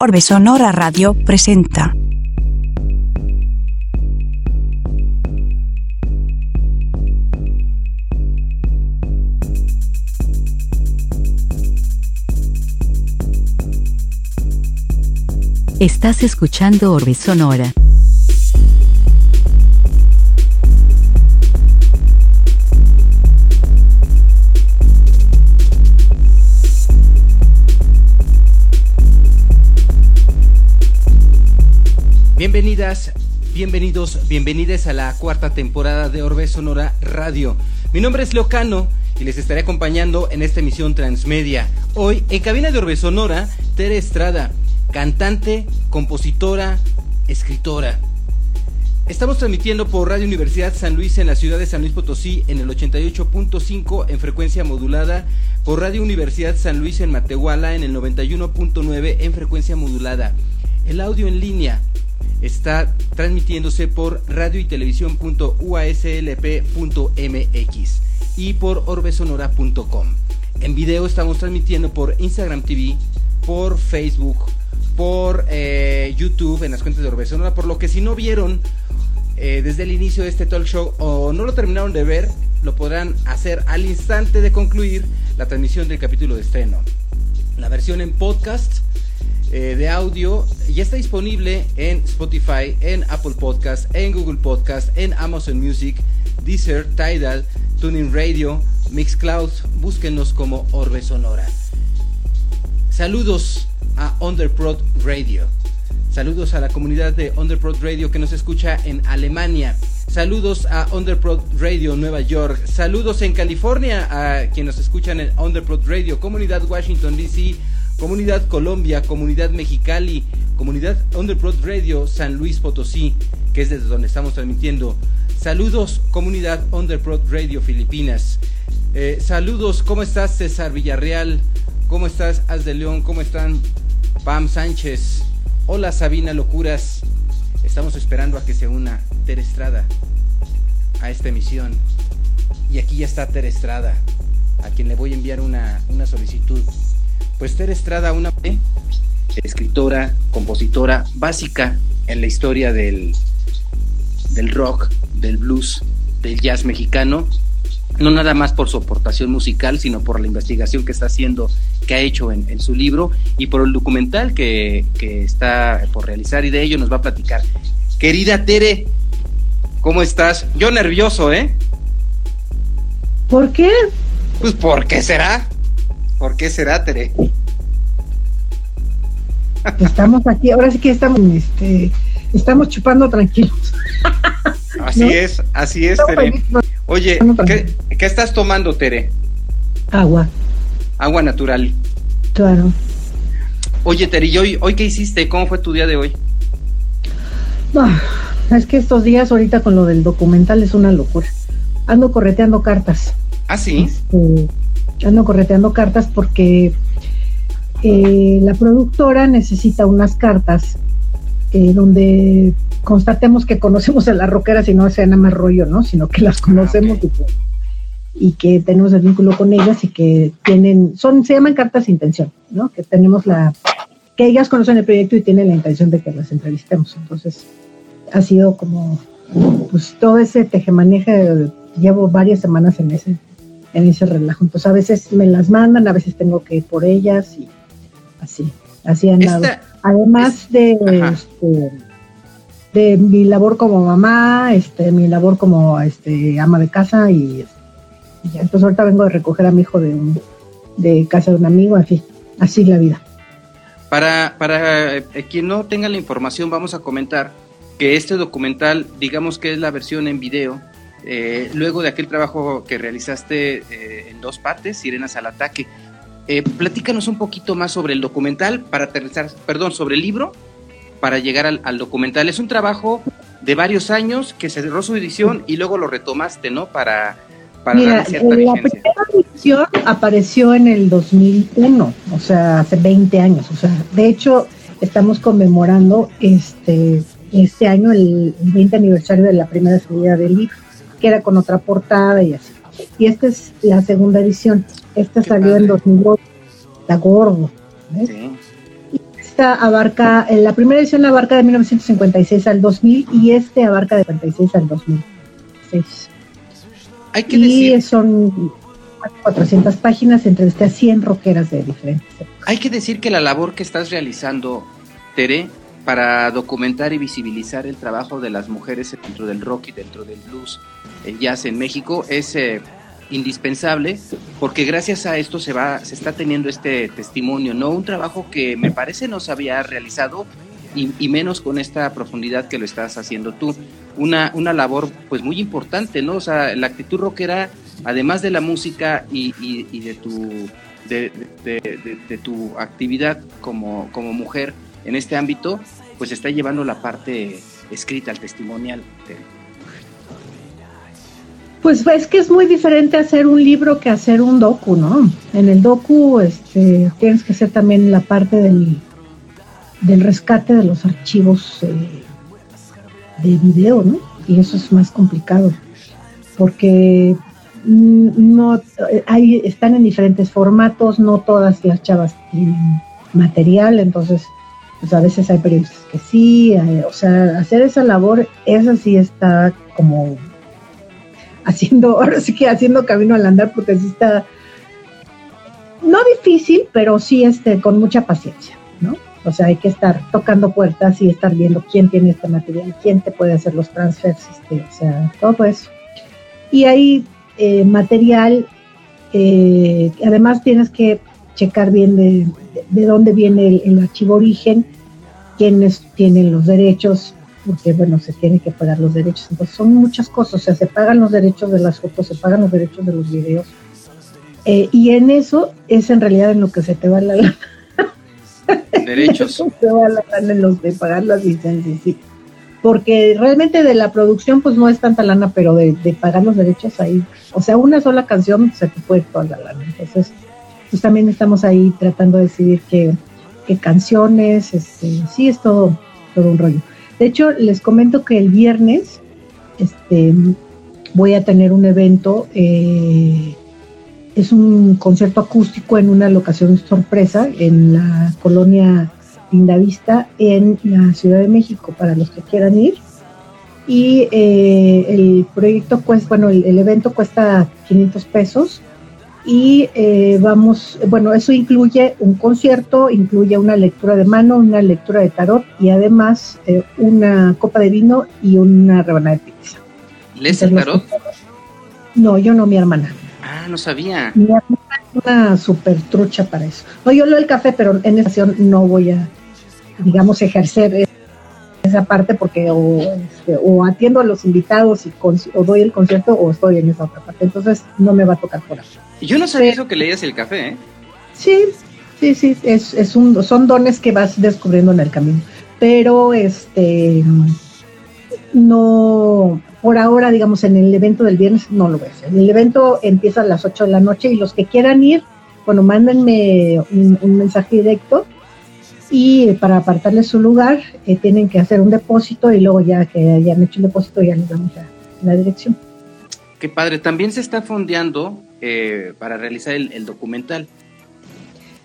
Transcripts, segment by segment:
Orbe Sonora Radio presenta. Estás escuchando Orbe Sonora. Bienvenidas, bienvenidos, bienvenidas a la cuarta temporada de Orbe Sonora Radio. Mi nombre es Leocano y les estaré acompañando en esta emisión transmedia. Hoy, en cabina de Orbe Sonora, Tere Estrada, cantante, compositora, escritora. Estamos transmitiendo por Radio Universidad San Luis en la ciudad de San Luis Potosí en el 88.5 en frecuencia modulada, por Radio Universidad San Luis en Matehuala en el 91.9 en frecuencia modulada. El audio en línea está transmitiéndose por radio y televisión.uaslp.mx y por orbesonora.com. En video estamos transmitiendo por Instagram TV, por Facebook, por eh, YouTube en las cuentas de Orbe Sonora, por lo que si no vieron eh, desde el inicio de este talk show o no lo terminaron de ver, lo podrán hacer al instante de concluir la transmisión del capítulo de estreno. La versión en podcast eh, de audio ya está disponible en Spotify, en Apple Podcast, en Google Podcast, en Amazon Music, Deezer, Tidal, Tuning Radio, Mixcloud. Búsquenos como Orbe Sonora. Saludos a Underprod Radio. Saludos a la comunidad de Underprod Radio que nos escucha en Alemania. Saludos a Underprod Radio Nueva York. Saludos en California a quienes nos escuchan en Underprod Radio, Comunidad Washington DC, Comunidad Colombia, Comunidad Mexicali, Comunidad Underprod Radio San Luis Potosí, que es desde donde estamos transmitiendo. Saludos, Comunidad Underprod Radio Filipinas. Eh, saludos, ¿cómo estás César Villarreal? ¿Cómo estás Az de León? ¿Cómo están Pam Sánchez? Hola Sabina Locuras. Estamos esperando a que se una Ter Estrada a esta emisión. Y aquí ya está Ter Estrada, a quien le voy a enviar una, una solicitud. Pues Ter Estrada, una escritora, compositora básica en la historia del, del rock, del blues, del jazz mexicano, no nada más por su aportación musical, sino por la investigación que está haciendo, que ha hecho en, en su libro y por el documental que, que, está por realizar y de ello nos va a platicar. Querida Tere, ¿cómo estás? Yo nervioso, ¿eh? ¿Por qué? Pues ¿por qué será? ¿Por qué será, Tere? Estamos aquí, ahora sí que estamos, este, estamos chupando tranquilos. Así ¿No? es, así es, Tere. Oye, ¿qué, ¿qué, estás tomando, Tere? Agua. Agua natural. Claro. Oye, Tere, ¿y hoy, hoy qué hiciste? ¿Cómo fue tu día de hoy? No, es que estos días ahorita con lo del documental es una locura. Ando correteando cartas. ¿Ah, sí? Este, ando correteando cartas porque eh, la productora necesita unas cartas eh, donde constatemos que conocemos a las roqueras y no sea nada más rollo, ¿no? Sino que las conocemos okay. y, que, y, que, tenemos el vínculo con ellas y que tienen, son, se llaman cartas de intención, ¿no? Que tenemos la, que ellas conocen el proyecto y tienen la intención de que las entrevistemos. Entonces, ha sido como, pues todo ese tejemaneje, llevo varias semanas en ese, en ese relajo. Entonces, a veces me las mandan, a veces tengo que ir por ellas y así, así han dado. Además es, de, este, de mi labor como mamá, este, mi labor como este, ama de casa y, y ya. Entonces ahorita vengo de recoger a mi hijo de, de casa de un amigo, así, así la vida. Para, para eh, quien no tenga la información, vamos a comentar que este documental, digamos que es la versión en video, eh, luego de aquel trabajo que realizaste eh, en dos partes, Sirenas al Ataque. Eh, platícanos un poquito más sobre el documental para aterrizar, perdón, sobre el libro para llegar al, al, documental. Es un trabajo de varios años que cerró su edición y luego lo retomaste, ¿no? Para, para Mira, cierta la vigencia. primera edición apareció en el 2001, o sea, hace 20 años. O sea, de hecho, estamos conmemorando este, este año el 20 aniversario de la primera salida del libro, que era con otra portada y así. Y esta es la segunda edición. Esta salió padre. en 2008, la gordo. ¿ves? Sí. esta abarca, la primera edición abarca de 1956 al 2000 y este abarca de 56 al 2006. Hay que y decir, son 400 páginas, entrevisté a 100 rockeras de diferentes hay que decir que la labor que estás realizando, Tere, para documentar y visibilizar el trabajo de las mujeres dentro del rock y dentro del blues, el jazz en México, es eh, indispensable porque gracias a esto se va, se está teniendo este testimonio, ¿no? Un trabajo que me parece no se había realizado y, y menos con esta profundidad que lo estás haciendo tú. Una, una labor pues muy importante, ¿no? O sea, la actitud rockera, además de la música y, y, y de tu de, de, de, de, tu actividad como, como mujer en este ámbito, pues está llevando la parte escrita, el testimonial. Pues es que es muy diferente hacer un libro que hacer un docu, ¿no? En el docu este, tienes que hacer también la parte del, del rescate de los archivos eh, de video, ¿no? Y eso es más complicado, porque no hay, están en diferentes formatos, no todas las chavas tienen material, entonces pues a veces hay periodistas que sí, hay, o sea, hacer esa labor, esa sí está como haciendo, ahora haciendo camino al andar, porque sí está, no difícil, pero sí este, con mucha paciencia, ¿no? O sea, hay que estar tocando puertas y estar viendo quién tiene este material, quién te puede hacer los transfers, este, o sea, todo eso. Y hay eh, material, eh, además tienes que checar bien de, de, de dónde viene el, archivo origen, quiénes tienen los derechos, porque bueno, se tiene que pagar los derechos. Entonces son muchas cosas, o sea, se pagan los derechos de las fotos, se pagan los derechos de los videos. Eh, y en eso es en realidad en lo que se te va la lana. Derechos. se va la lana en los de pagar las licencias, sí. Porque realmente de la producción pues no es tanta lana, pero de, de pagar los derechos ahí, o sea, una sola canción se te puede toda la lana. Entonces, pues también estamos ahí tratando de decidir qué, qué canciones, este, sí es todo, todo un rollo. De hecho, les comento que el viernes este, voy a tener un evento, eh, es un concierto acústico en una locación sorpresa en la colonia Lindavista en la Ciudad de México para los que quieran ir. Y eh, el proyecto cuesta, bueno, el, el evento cuesta 500 pesos y eh, vamos, bueno, eso incluye un concierto, incluye una lectura de mano, una lectura de tarot y además eh, una copa de vino y una rebanada de pizza. ¿Lees el tarot? No, yo no, mi hermana. Ah, no sabía. Mi hermana es una super trucha para eso. No, yo leo el café, pero en esta ocasión no voy a, digamos, ejercer esa parte porque o, este, o atiendo a los invitados y con, o doy el concierto o estoy en esa otra parte. Entonces no me va a tocar por ahí. Yo no sabía eso que leías el café, ¿eh? Sí, sí, sí, es, es un, son dones que vas descubriendo en el camino. Pero este no, por ahora, digamos, en el evento del viernes no lo voy a hacer. El evento empieza a las 8 de la noche y los que quieran ir, bueno, mándenme un, un mensaje directo y para apartarles su lugar eh, tienen que hacer un depósito y luego ya que hayan hecho el depósito ya les damos la, la dirección. Qué padre, también se está fondeando eh, para realizar el, documental.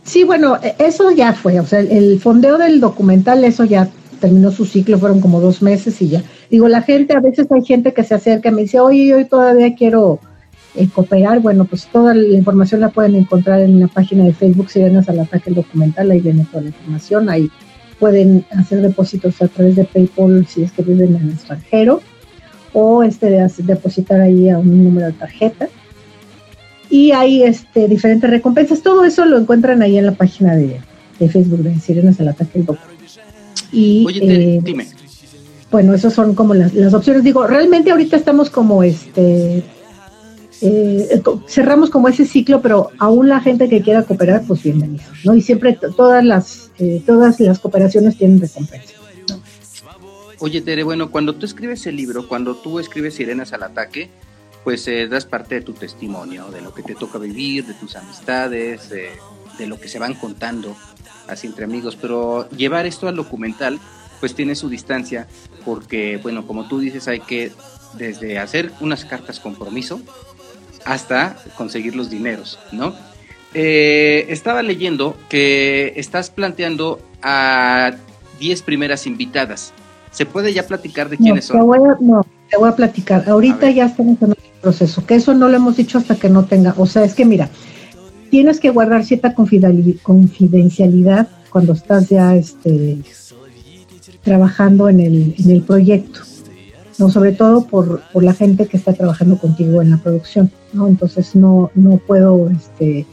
Sí, bueno, eso ya fue, o sea, el, fondeo del documental, eso ya terminó su ciclo, fueron como dos meses y ya. Digo, la gente, a veces hay gente que se acerca y me dice, oye, yo todavía quiero eh, cooperar, bueno, pues toda la información la pueden encontrar en la página de Facebook Sirenas al Ataque el Documental, ahí viene toda la información, ahí pueden hacer depósitos a través de PayPal si es que viven en el extranjero, o este de depositar ahí a un número de tarjeta. Y hay este, diferentes recompensas, todo eso lo encuentran ahí en la página de, de Facebook de Sirenas al Ataque. Y, Oye, te, eh, dime. Bueno, esas son como las, las opciones. Digo, realmente ahorita estamos como este eh, cerramos como ese ciclo, pero aún la gente que quiera cooperar, pues bienvenido, ¿no? Y siempre todas las eh, todas las cooperaciones tienen recompensa. ¿no? Oye, Tere, bueno, cuando tú escribes el libro, cuando tú escribes Sirenas al Ataque, pues eh, das parte de tu testimonio, de lo que te toca vivir, de tus amistades, de, de lo que se van contando así entre amigos, pero llevar esto al documental, pues tiene su distancia, porque, bueno, como tú dices, hay que desde hacer unas cartas compromiso, hasta conseguir los dineros, ¿no? Eh, estaba leyendo que estás planteando a 10 primeras invitadas. ¿Se puede ya platicar de quiénes son? no, te voy a platicar. Ahorita ya estamos en el proceso, que eso no lo hemos dicho hasta que no tenga. O sea, es que mira, tienes que guardar cierta confidencialidad cuando estás ya este, trabajando en el, en el proyecto, ¿no? sobre todo por, por, la gente que está trabajando contigo en la producción. ¿no? Entonces no, no puedo este,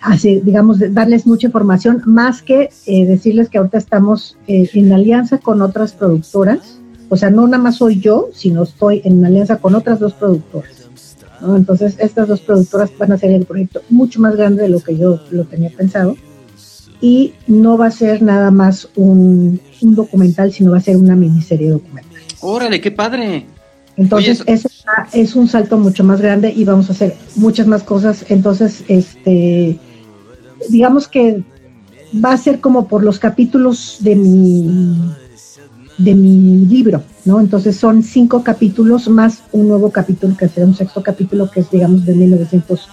así, digamos, darles mucha información, más que eh, decirles que ahorita estamos eh, en alianza con otras productoras, o sea, no nada más soy yo, sino estoy en alianza con otras dos productoras. Entonces, estas dos productoras van a hacer el proyecto mucho más grande de lo que yo lo tenía pensado y no va a ser nada más un, documental, sino va a ser una miniserie documental. Órale, qué padre. Entonces, ese es un salto mucho más grande y vamos a hacer muchas más cosas. Entonces, este, digamos que va a ser como por los capítulos de mi de mi libro, ¿no? Entonces son cinco capítulos más un nuevo capítulo que será un sexto capítulo que es, digamos, de 1900,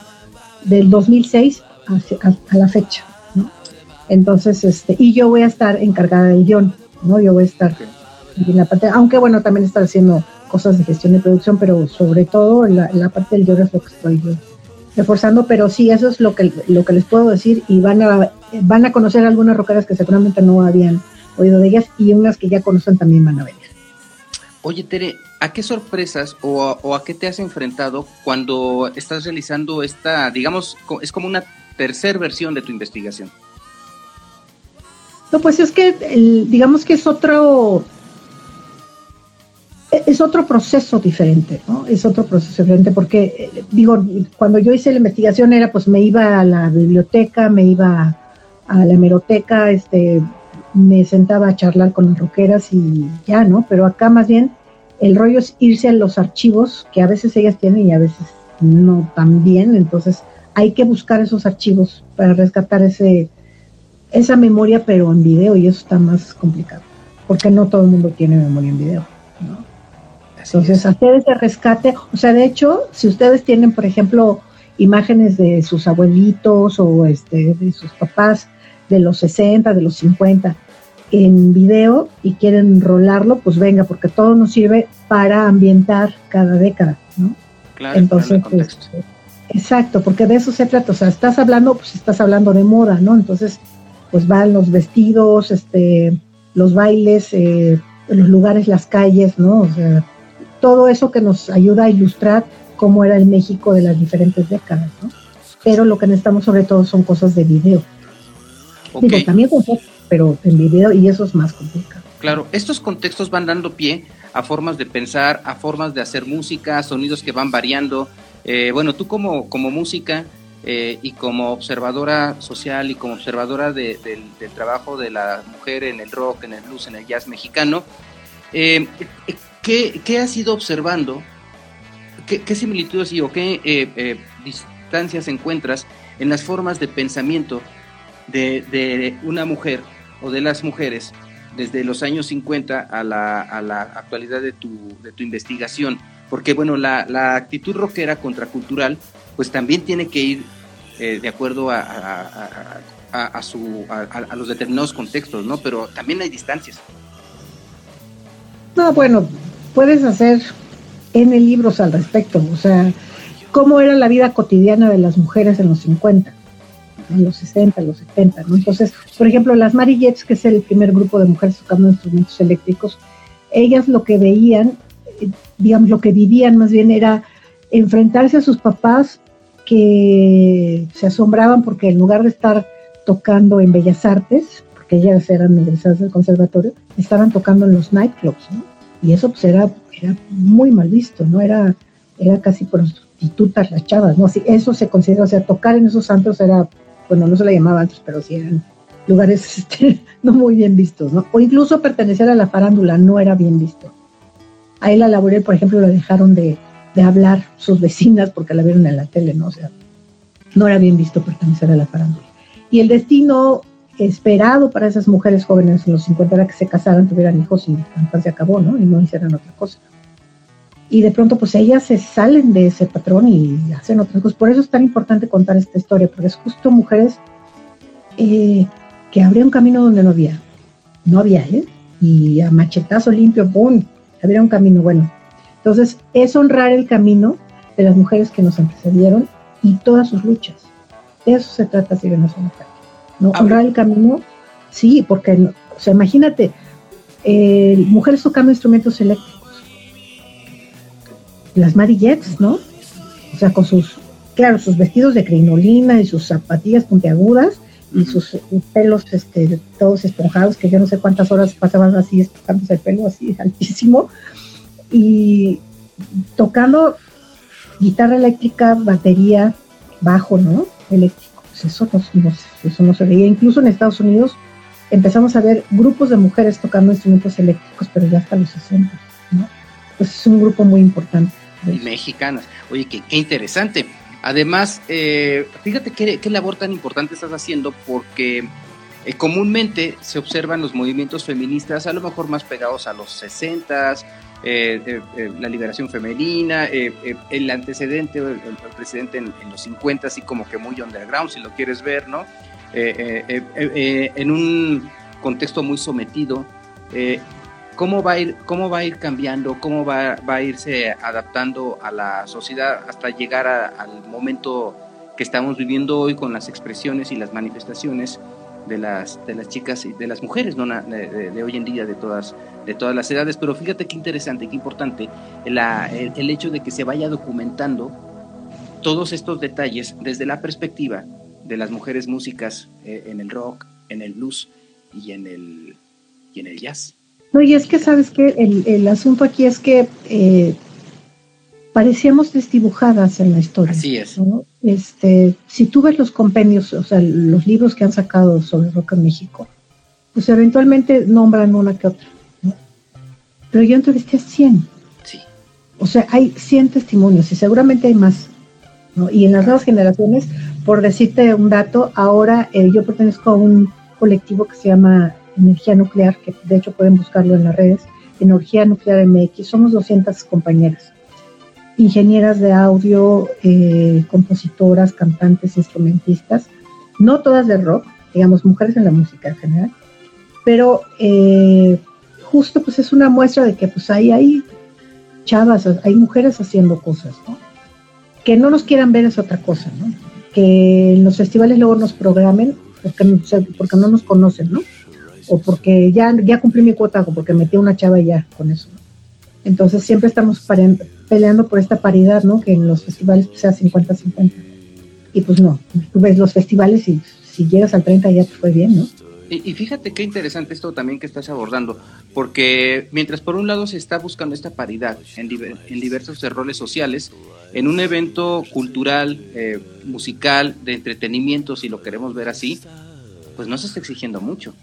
del 2006 a, la fecha, ¿no? Entonces, este, y yo voy a estar encargada del guion, ¿no? Yo voy a estar en la parte, aunque bueno, también estar haciendo cosas de gestión de producción, pero sobre todo la, la parte del guion es lo que estoy reforzando, pero sí, eso es lo que, lo que les puedo decir y van a, van a conocer algunas roqueras que seguramente no habían oído de ellas y unas que ya conocen también van a venir. Oye, Tere, ¿a qué sorpresas o a, o a qué te has enfrentado cuando estás realizando esta, digamos, es como una tercera versión de tu investigación? No, pues es que digamos que es otro es otro proceso diferente, ¿no? Es otro proceso diferente porque, eh, digo, cuando yo hice la investigación era, pues me iba a la biblioteca, me iba a la hemeroteca, este, me sentaba a charlar con las roqueras y ya, ¿no? Pero acá más bien el rollo es irse a los archivos que a veces ellas tienen y a veces no tan bien, entonces hay que buscar esos archivos para rescatar ese, esa memoria, pero en video, y eso está más complicado, porque no todo el mundo tiene memoria en video, ¿no? Entonces, hacer ese rescate, o sea, de hecho, si ustedes tienen, por ejemplo, imágenes de sus abuelitos o este, de sus papás de los 60, de los 50 en video y quieren rolarlo, pues venga, porque todo nos sirve para ambientar cada década, ¿no? Claro, Entonces, este, exacto, porque de eso se trata, o sea, estás hablando, pues estás hablando de moda, ¿no? Entonces, pues van los vestidos, este, los bailes, eh, los lugares, las calles, ¿no? O sea, todo eso que nos ayuda a ilustrar cómo era el México de las diferentes décadas, ¿no? Pero lo que necesitamos sobre todo son cosas de video. Digo, también con pero en video y eso es más complicado. Claro, estos contextos van dando pie a formas de pensar, a formas de hacer música, sonidos que van variando. Eh, bueno, tú como, como música eh, y como observadora social y como observadora del trabajo de la mujer en el rock, en el blues, en el jazz mexicano, eh, ¿qué, has ido observando? ¿Qué, similitudes y o qué eh, distancias encuentras en las formas de pensamiento de, una mujer o de las mujeres desde los años 50 a la, actualidad de tu, de tu investigación? Porque, bueno, la, actitud rockera contracultural, pues también tiene que ir eh, de acuerdo a, a, su, a, los determinados contextos, ¿no? Pero también hay distancias. No, bueno, puedes hacer N libros al respecto, o sea, cómo era la vida cotidiana de las mujeres en los 50, en los 60, en los 70, ¿no? Entonces, por ejemplo, las Marillettes, que es el primer grupo de mujeres tocando instrumentos eléctricos, ellas lo que veían, digamos, lo que vivían más bien era enfrentarse a sus papás que se asombraban porque en lugar de estar tocando en Bellas Artes, porque ellas eran egresadas del conservatorio, estaban tocando en los nightclubs, ¿no? y eso pues era, era muy mal visto, ¿no? Era, era casi prostitutas las chavas, ¿no? Así, eso se considera, o sea, tocar en esos santos era, bueno, no se le llamaba antes, pero sí eran lugares este, no muy bien vistos, ¿no? O incluso pertenecer a la farándula no era bien visto. Ahí la laboré, por ejemplo, la dejaron de, de hablar sus vecinas porque la vieron en la tele, ¿no? O sea, no era bien visto pertenecer a la farándula. Y el destino esperado para esas mujeres jóvenes en los 50 era que se casaran, tuvieran hijos y entonces se acabó, ¿no? Y no hicieran otra cosa. Y de pronto, pues ellas se salen de ese patrón y hacen otras cosas. Por eso es tan importante contar esta historia, porque es justo mujeres eh, que habría un camino donde no había. No había, ¿eh? Y a machetazo limpio, ¡pum! Habría un camino bueno. Entonces, es honrar el camino de las mujeres que nos antecedieron y todas sus luchas. De eso se trata si no ¿no? Honrar el camino, sí, porque, o sea, imagínate, eh, mujeres tocando instrumentos eléctricos. Las Marillettes, ¿no? O sea, con sus, claro, sus vestidos de crinolina y sus zapatillas puntiagudas y sus pelos este, todos esponjados, que yo no sé cuántas horas pasaban así, esponjándose el pelo así altísimo, y tocando guitarra eléctrica, batería, bajo, ¿no? Eléctrico. Pues eso no, eso no se veía. Incluso en Estados Unidos empezamos a ver grupos de mujeres tocando instrumentos eléctricos, pero ya hasta los 60, ¿no? Pues es un grupo muy importante. Mexicanas. Oye, qué, interesante. Además, eh, fíjate qué, labor tan importante estás haciendo porque eh, comúnmente se observan los movimientos feministas a lo mejor más pegados a los 60, eh, la liberación femenina, el antecedente, el, el presidente en, en, los 50, así como que muy underground, si lo quieres ver, ¿no? en un contexto muy sometido cómo va a ir, cómo va a ir cambiando, cómo va, va a irse adaptando a la sociedad hasta llegar al momento que estamos viviendo hoy con las expresiones y las manifestaciones de las, de las chicas y de las mujeres ¿no? de, de, hoy en día de todas, de todas las edades. Pero fíjate qué interesante, qué importante la, el, el, hecho de que se vaya documentando todos estos detalles desde la perspectiva de las mujeres músicas eh, en el rock, en el blues y en el, y en el jazz. No, y es que sabes que el, el, asunto aquí es que eh, parecíamos desdibujadas en la historia. Así es. ¿no? Este, si tú ves los compendios, o sea, los libros que han sacado sobre rock en México, pues eventualmente nombran una que otra. ¿no? Pero yo entrevisté a 100. Sí. O sea, hay 100 testimonios y seguramente hay más. ¿no? Y en las nuevas generaciones, por decirte un dato, ahora eh, yo pertenezco a un colectivo que se llama energía nuclear, que de hecho pueden buscarlo en las redes, Energía Nuclear MX, somos 200 compañeras, ingenieras de audio, eh, compositoras, cantantes, instrumentistas, no todas de rock, digamos, mujeres en la música en general, pero eh, justo pues es una muestra de que pues ahí hay chavas, hay mujeres haciendo cosas, ¿no? Que no nos quieran ver es otra cosa, ¿no? Que en los festivales luego nos programen porque, porque no nos conocen, ¿no? O porque ya, ya cumplí mi cuota o porque metí una chava ya con eso. Entonces siempre estamos peleando por esta paridad, ¿no? Que en los festivales sea 50-50. Y pues no, tú ves los festivales y si llegas al 30 ya te fue bien, ¿no? Y, y, fíjate qué interesante esto también que estás abordando, porque mientras por un lado se está buscando esta paridad en, en diversos roles sociales, en un evento cultural, eh, musical, de entretenimiento, si lo queremos ver así, pues no se está exigiendo mucho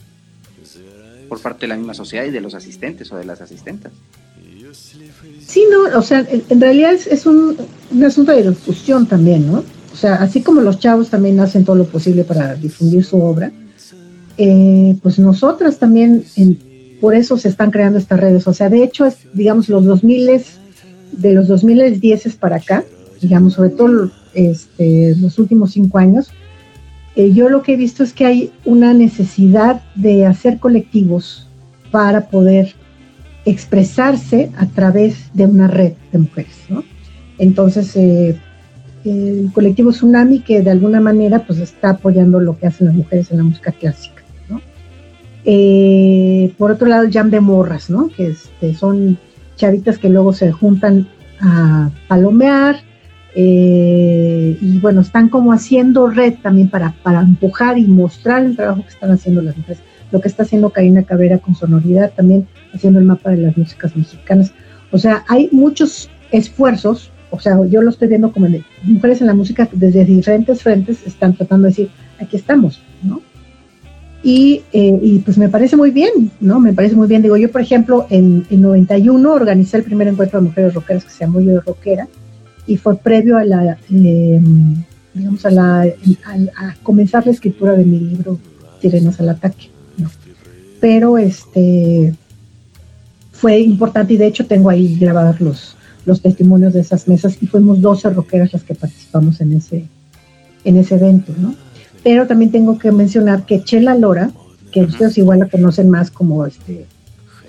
por parte de la misma sociedad y de los asistentes o de las asistentas. Sí, no, o sea, en, realidad es, es un, un, asunto de difusión también, ¿no? O sea, así como los chavos también hacen todo lo posible para difundir su obra, eh, pues nosotras también, en, por eso se están creando estas redes. O sea, de hecho, es, digamos, los 2000 de los 2010 para acá, digamos, sobre todo este, los últimos cinco años, eh, yo lo que he visto es que hay una necesidad de hacer colectivos para poder expresarse a través de una red de mujeres, ¿no? Entonces, eh, el colectivo Tsunami, que de alguna manera pues está apoyando lo que hacen las mujeres en la música clásica. Eh, por otro lado, el Jam de Morras, ¿no? Que este, son chavitas que luego se juntan a palomear, eh, y bueno, están como haciendo red también para, para empujar y mostrar el trabajo que están haciendo las mujeres. Lo que está haciendo Karina Cabrera con sonoridad, también haciendo el mapa de las músicas mexicanas. O sea, hay muchos esfuerzos, o sea, yo lo estoy viendo como de mujeres en la música desde diferentes frentes están tratando de decir, aquí estamos, ¿no? Y, eh, y, pues me parece muy bien, ¿no? Me parece muy bien. Digo, yo, por ejemplo, en, en 91 organicé el primer encuentro de mujeres rockeras que se llamó Yo de Rockera, y fue previo a la, eh, digamos, a, la, a, a, comenzar la escritura de mi libro Sirenas al Ataque. ¿no? Pero este fue importante y de hecho tengo ahí grabados los, los testimonios de esas mesas y fuimos 12 rockeras las que participamos en ese, en ese evento, ¿no? Pero también tengo que mencionar que Chela Lora, que ustedes igual la conocen más como este,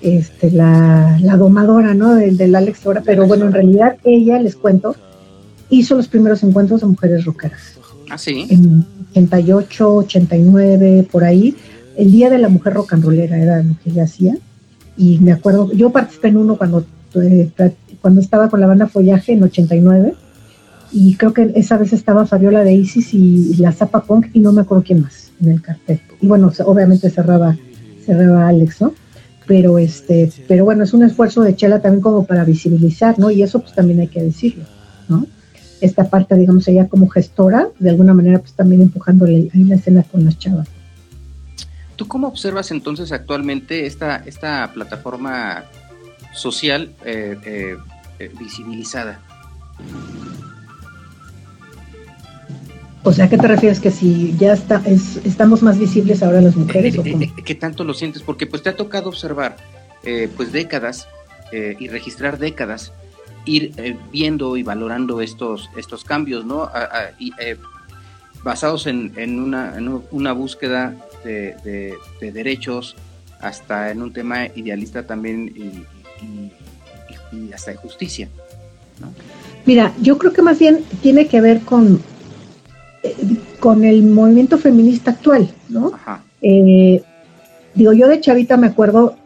este, la, domadora, ¿no? Del, del Alex Dora, pero bueno, en realidad ella, les cuento, hizo los primeros encuentros de mujeres rockeras. Ah, sí. En 88, 89, por ahí. El Día de la Mujer Rock and Rollera era lo que ella hacía. Y me acuerdo, yo participé en uno cuando, eh, cuando estaba con la banda Follaje en 89. Y creo que esa vez estaba Fabiola de Isis y, la Zapa Punk y no me acuerdo quién más en el cartel. Y bueno, obviamente cerraba, cerraba Alex, ¿no? Pero este, pero bueno, es un esfuerzo de Chela también como para visibilizar, ¿no? Y eso pues también hay que decirlo. Esta parte, digamos, ella como gestora, de alguna manera, pues también empujando ahí la escena con las chavas. ¿Tú cómo observas entonces actualmente esta, esta plataforma social eh, eh, eh, visibilizada? O sea, ¿a qué te refieres? Que si ya está, estamos más visibles ahora las mujeres. ¿o ¿Qué tanto lo sientes? Porque pues te ha tocado observar pues décadas y registrar décadas ir eh, viendo y valorando estos, estos cambios, ¿no? y, eh, basados en, en, una, en, una, búsqueda de, de, derechos, hasta en un tema idealista también y, hasta de justicia. ¿no? Mira, yo creo que más bien tiene que ver con, eh, con el movimiento feminista actual, ¿no? digo, yo de chavita me acuerdo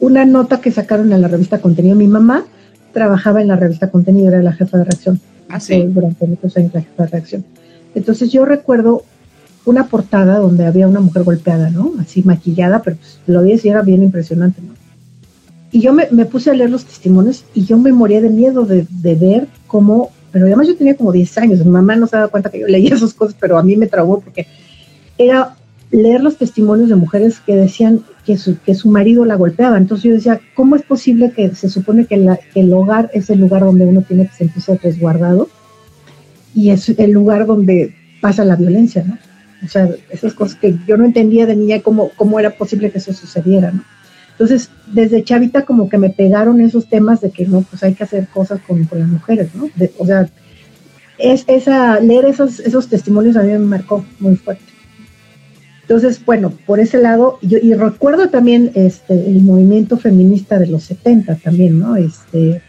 una nota que sacaron en la revista Contenido. Mi mamá trabajaba en la revista Contenido, era la jefa de reacción. Ah, sí. Durante muchos años la jefa de reacción. Entonces yo recuerdo una portada donde había una mujer golpeada, ¿no? Así maquillada, pero pues, lo vi y era bien impresionante, ¿no? Y yo me, puse a leer los testimonios y yo me moría de miedo de, de ver cómo, pero además yo tenía como 10 años, mi mamá no se daba cuenta que yo leía esas cosas, pero a mí me traumó porque era leer los testimonios de mujeres que decían que su, que su marido la golpeaba. Entonces yo decía, ¿cómo es posible que se supone que, el hogar es el lugar donde uno tiene que sentirse resguardado y es el lugar donde pasa la violencia, ¿no? O sea, esas cosas que yo no entendía de niña cómo, cómo era posible que eso sucediera, ¿no? Entonces, desde chavita como que me pegaron esos temas de que no, pues hay que hacer cosas con, con las mujeres, ¿no? o sea, es, esa, leer esos, esos testimonios a mí me marcó muy fuerte. Entonces, bueno, por ese lado, yo, y recuerdo también este, el movimiento feminista de los 70 también, ¿no? Este,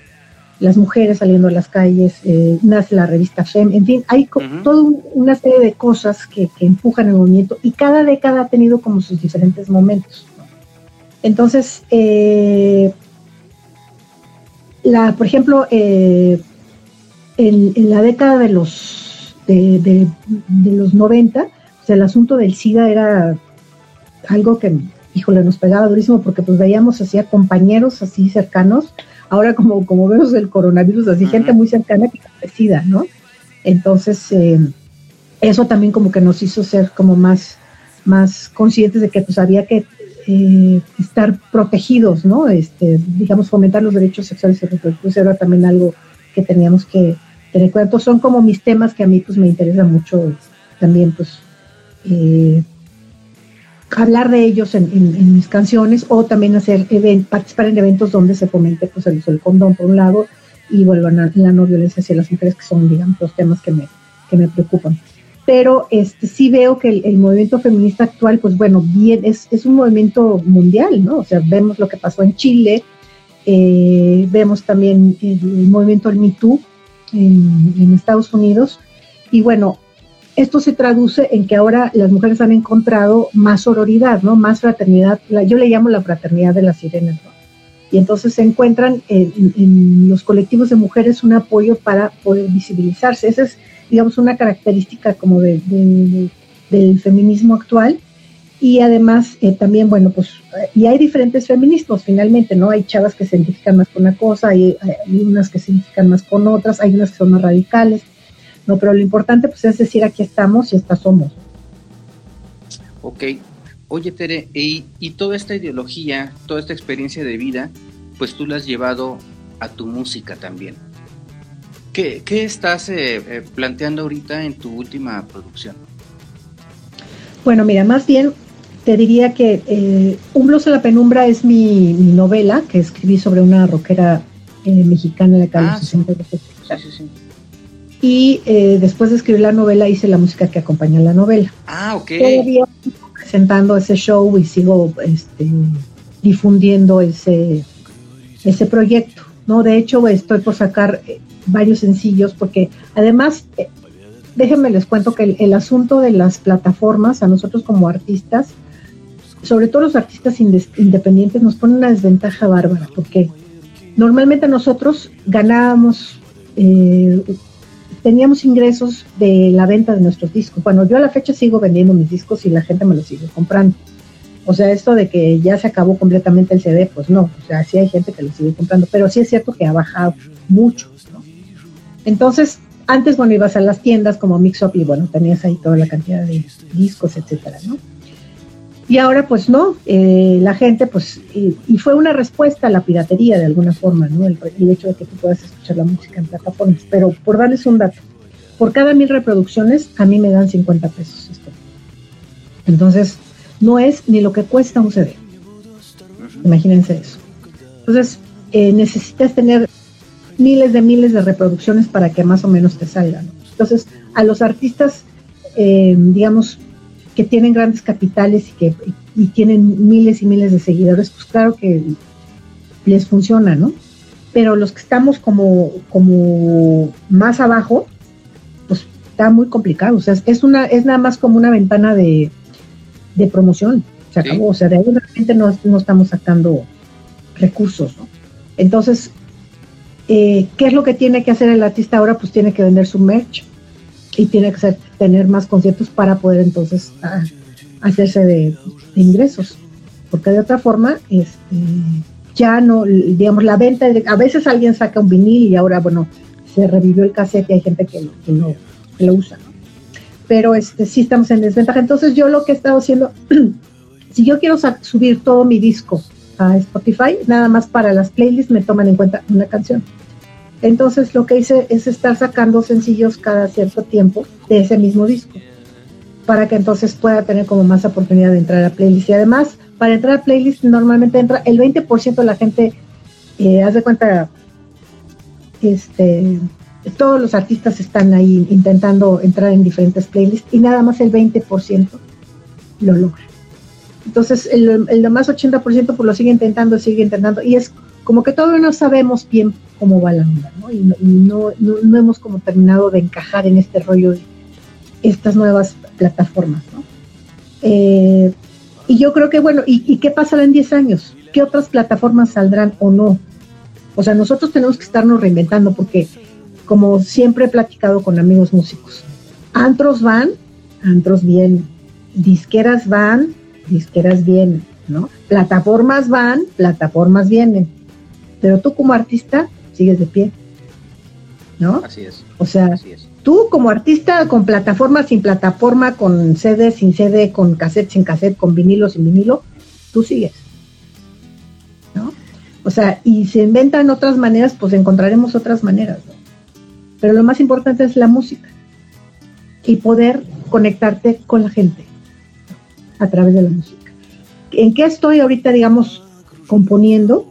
las mujeres saliendo a las calles, eh, nace la revista FEM, en fin, hay toda una serie de cosas que, empujan el movimiento y cada década ha tenido como sus diferentes momentos. Entonces, eh, la, por ejemplo, eh, en, la década de los, de, de, de los 90, el asunto del SIDA era algo que, híjole, nos pegaba durísimo porque pues veíamos así a compañeros así cercanos, ahora como, como vemos el coronavirus, así gente muy cercana que el SIDA, ¿no? Entonces, eh, eso también como que nos hizo ser como más, más conscientes de que pues había que eh, estar protegidos, ¿no? Este, digamos, fomentar los derechos sexuales y reproductivos era también algo que teníamos que tener cuenta. Son como mis temas que a mí pues me interesa mucho también pues eh, hablar de ellos en, mis canciones o también hacer participar en eventos donde se fomente pues, el uso del condón por un lado y vuelvan a la no violencia hacia las mujeres que son digamos los temas que me, que me preocupan. Pero este sí veo que el, movimiento feminista actual pues bueno bien es, es, un movimiento mundial no o sea vemos lo que pasó en Chile eh, vemos también el, movimiento del Me Too en, en Estados Unidos. Y bueno esto se traduce en que ahora las mujeres han encontrado más sororidad, ¿no? Más fraternidad. yo le llamo la fraternidad de las sirenas, ¿no? Y entonces se encuentran en, los colectivos de mujeres un apoyo para poder visibilizarse. Esa es, digamos, una característica como de, del feminismo actual. Y además eh, también, bueno, pues, y hay diferentes feminismos finalmente, ¿no? Hay chavas que se identifican más con una cosa, hay, hay unas que se identifican más con otras, hay unas que son más radicales no, pero lo importante pues es decir, aquí estamos y esta somos. Ok. Oye, Tere, y, toda esta ideología, toda esta experiencia de vida, pues tú la has llevado a tu música también. ¿Qué, estás eh, eh, planteando ahorita en tu última producción? Bueno, mira, más bien te diría que eh, Un blues a la penumbra es mi, novela que escribí sobre una rockera mexicana de la ah, sí, sí, sí y eh, después de escribir la novela hice la música que acompaña la novela. Ah, ok. Todavía presentando ese show y sigo este, difundiendo ese, ese proyecto. ¿no? De hecho, estoy por sacar eh, varios sencillos porque además, eh, déjenme les cuento que el, asunto de las plataformas a nosotros como artistas, sobre todo los artistas independientes, nos pone una desventaja bárbara porque normalmente nosotros ganábamos, eh, teníamos ingresos de la venta de nuestros discos. Bueno, yo a la fecha sigo vendiendo mis discos y la gente me los sigue comprando. O sea, esto de que ya se acabó completamente el CD, pues no. O sea, sí hay gente que lo sigue comprando, pero sí es cierto que ha bajado mucho. ¿no? Entonces, antes, bueno, ibas a las tiendas como Mix Up y bueno, tenías ahí toda la cantidad de discos, etcétera, ¿no? Y ahora, pues no, eh, la gente, pues, y, fue una respuesta a la piratería de alguna forma, ¿no? El, hecho de que tú puedas escuchar la música en plataformas. Pero por darles un dato, por cada mil reproducciones, a mí me dan 50 pesos. Esto. Entonces, no es ni lo que cuesta un CD. Imagínense eso. Entonces, eh, necesitas tener miles de miles de reproducciones para que más o menos te salgan. Entonces, a los artistas, eh, digamos, que tienen grandes capitales y que y tienen miles y miles de seguidores, pues claro que les funciona, ¿no? Pero los que estamos como, como más abajo, pues está muy complicado. O sea, es una, es nada más como una ventana de, de promoción. Se acabó. O sea, de ahí realmente no, no estamos sacando recursos, ¿no? Entonces, eh, ¿qué es lo que tiene que hacer el artista ahora? Pues tiene que vender su merch y tiene que tener más conciertos para poder entonces ah, hacerse de, ingresos. Porque de otra forma, este, ya no, digamos, la venta, a veces alguien saca un vinil y ahora, bueno, se revivió el cassette y hay gente que, lo, que lo usa pero este, sí estamos en desventaja. Entonces yo lo que he estado haciendo, si yo quiero subir todo mi disco a Spotify, nada más para las playlists me toman en cuenta una canción. Entonces lo que hice es estar sacando sencillos cada cierto tiempo de ese mismo disco, para que entonces pueda tener como más oportunidad de entrar a playlist. Y además, para entrar a playlist normalmente entra el 20% de la gente, eh, haz de cuenta, este, todos los artistas están ahí intentando entrar en diferentes playlists y nada más el 20% lo logra. Entonces, el, el demás 80% pues lo sigue intentando, sigue intentando y es como que todavía no sabemos bien cómo va la onda, ¿no? Y, no, no, hemos como terminado de encajar en este rollo de estas nuevas plataformas, ¿no? Eh, y yo creo que, bueno, ¿y, ¿y qué pasará en 10 años? ¿Qué otras plataformas saldrán o no? O sea, nosotros tenemos que estarnos reinventando porque como siempre he platicado con amigos músicos, antros van, antros bien, disqueras van, disqueras vienen, ¿no? Plataformas van, plataformas vienen, pero tú como artista sigues de pie, ¿no? Así es. O sea, tú como artista con plataforma sin plataforma, con CD sin CD, con cassette sin cassette, con vinilo sin vinilo, tú sigues. ¿No? O sea, y se inventan otras maneras, pues encontraremos otras maneras, ¿no? pero lo más importante es la música y poder conectarte con la gente a través de la música. ¿En qué estoy ahorita, digamos, componiendo?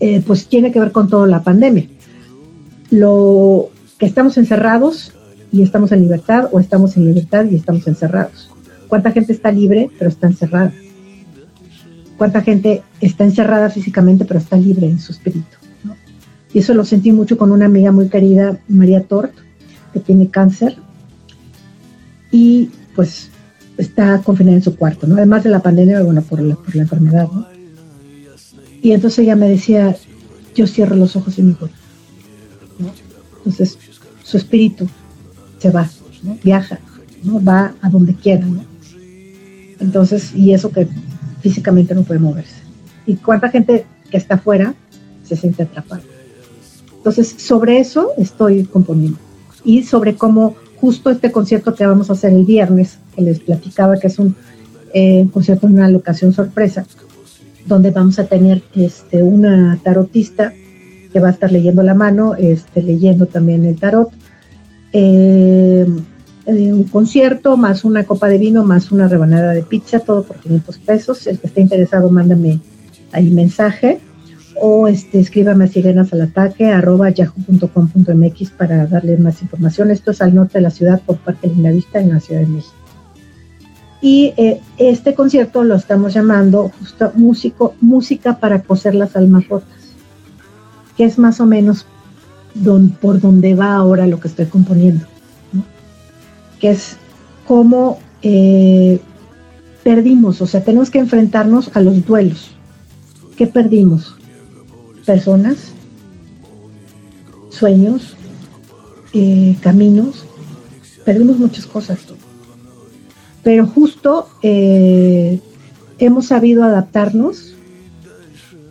Eh, pues tiene que ver con toda la pandemia. Lo que estamos encerrados y estamos en libertad o estamos en libertad y estamos encerrados. ¿Cuánta gente está libre pero está encerrada? ¿Cuánta gente está encerrada físicamente pero está libre en su espíritu? Y eso lo sentí mucho con una amiga muy querida, María Tort, que tiene cáncer. Y pues está confinada en su cuarto, ¿no? Además de la pandemia, bueno, por la, por la enfermedad, ¿no? Y entonces ella me decía, yo cierro los ojos y me voy. Entonces, su espíritu se va, viaja, ¿no? va a donde quiera. ¿no? Entonces, y eso que físicamente no puede moverse. ¿Y cuánta gente que está afuera se siente atrapada? Entonces, sobre eso estoy componiendo. Y sobre cómo justo este concierto que vamos a hacer el viernes, que les platicaba que es un eh, concierto en una locación sorpresa, donde vamos a tener este, una tarotista que va a estar leyendo la mano, este, leyendo también el tarot. Eh, eh, un concierto, más una copa de vino, más una rebanada de pizza, todo por 500 pesos. El que esté interesado, mándame ahí mensaje o este, escríbame a sirenas al ataque arroba yahoo.com.mx para darle más información. Esto es al norte de la ciudad por parte de Vista en la Ciudad de México. Y eh, este concierto lo estamos llamando justo músico, música para coser las almas rotas, que es más o menos por donde va ahora lo que estoy componiendo, que es cómo eh, perdimos, o sea, tenemos que enfrentarnos a los duelos. ¿Qué perdimos? Personas, sueños, eh, caminos, perdimos muchas cosas. Pero justo eh, hemos sabido adaptarnos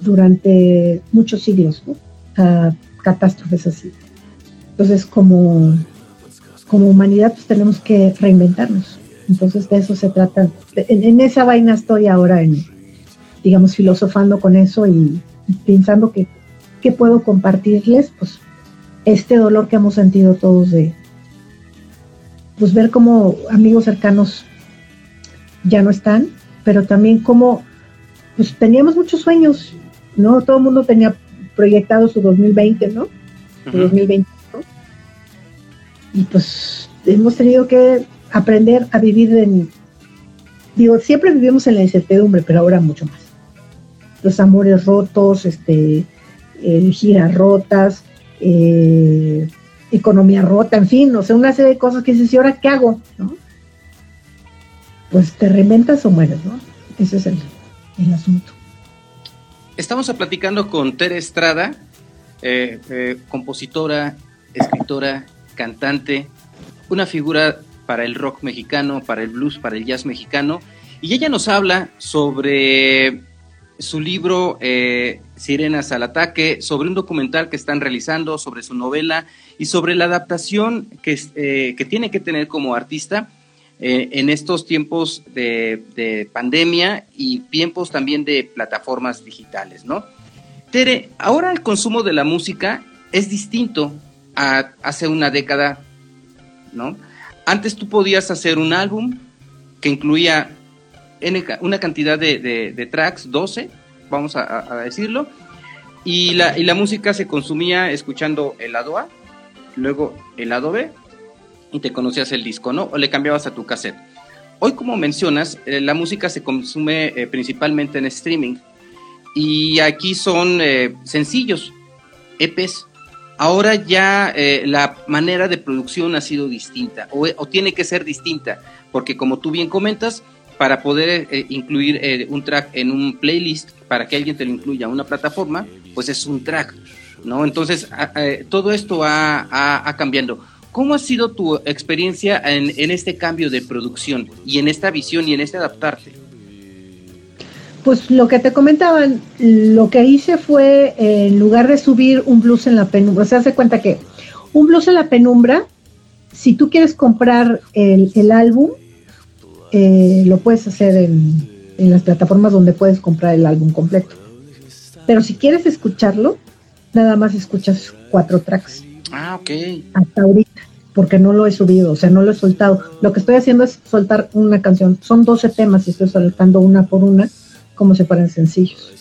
durante muchos siglos a catástrofes así. Entonces, como, como humanidad, pues tenemos que reinventarnos. Entonces, de eso se trata. En, esa vaina estoy ahora, digamos, filosofando con eso y, pensando que, que puedo compartirles, pues, este dolor que hemos sentido todos de, pues, ver cómo amigos cercanos ya no están, pero también como, pues, teníamos muchos sueños, ¿no? Todo el mundo tenía proyectado su 2020, ¿no? Su 2020, Y pues hemos tenido que aprender a vivir en, digo, siempre vivimos en la incertidumbre, pero ahora mucho más. Los amores rotos, este, eh, giras rotas, eh, economía rota, en fin, o sea, una serie de cosas que dices, ¿y ahora qué hago? ¿No? Pues te reinventas o mueres, ¿no? Ese es el, el asunto. Estamos platicando con Tere Estrada, eh, compositora, escritora, cantante, una figura para el rock mexicano, para el blues, para el jazz mexicano. Y ella nos habla sobre su libro eh, Sirenas al Ataque, sobre un documental que están realizando, sobre su novela y sobre la adaptación que, eh, que tiene que tener como artista eh, en estos tiempos de, pandemia y tiempos también de plataformas digitales, ¿no? Tere, ahora el consumo de la música es distinto a hace una década, ¿no? Antes tú podías hacer un álbum que incluía una cantidad de, tracks, 12, vamos a, decirlo, y la, y la música se consumía escuchando el lado A, luego el lado B y te conocías el disco, ¿no? O le cambiabas a tu cassette. Hoy, como mencionas, eh, la música se consume eh, principalmente en streaming y aquí son eh, sencillos, EPs. Ahora ya la manera de producción ha sido distinta o, o, tiene que ser distinta, porque como tú bien comentas, para poder incluir un track en un playlist, para que alguien te lo incluya a una plataforma, pues es un track, ¿no? Entonces, todo esto ha, ha, ha cambiando. ¿Cómo ha sido tu experiencia en, este cambio de producción y en esta visión y en este adaptarte? Pues lo que te comentaban, lo que hice fue, en lugar de subir un blues en la penumbra, se hace cuenta que un blues en la penumbra, si tú quieres comprar el, álbum, eh, lo puedes hacer en, en las plataformas donde puedes comprar el álbum completo. Pero si quieres escucharlo, nada más escuchas cuatro tracks. Ah, ok. Hasta ahorita, porque no lo he subido, o sea, no lo he soltado. Lo que estoy haciendo es soltar una canción. Son 12 temas y estoy soltando una por una, como se fueran sencillos.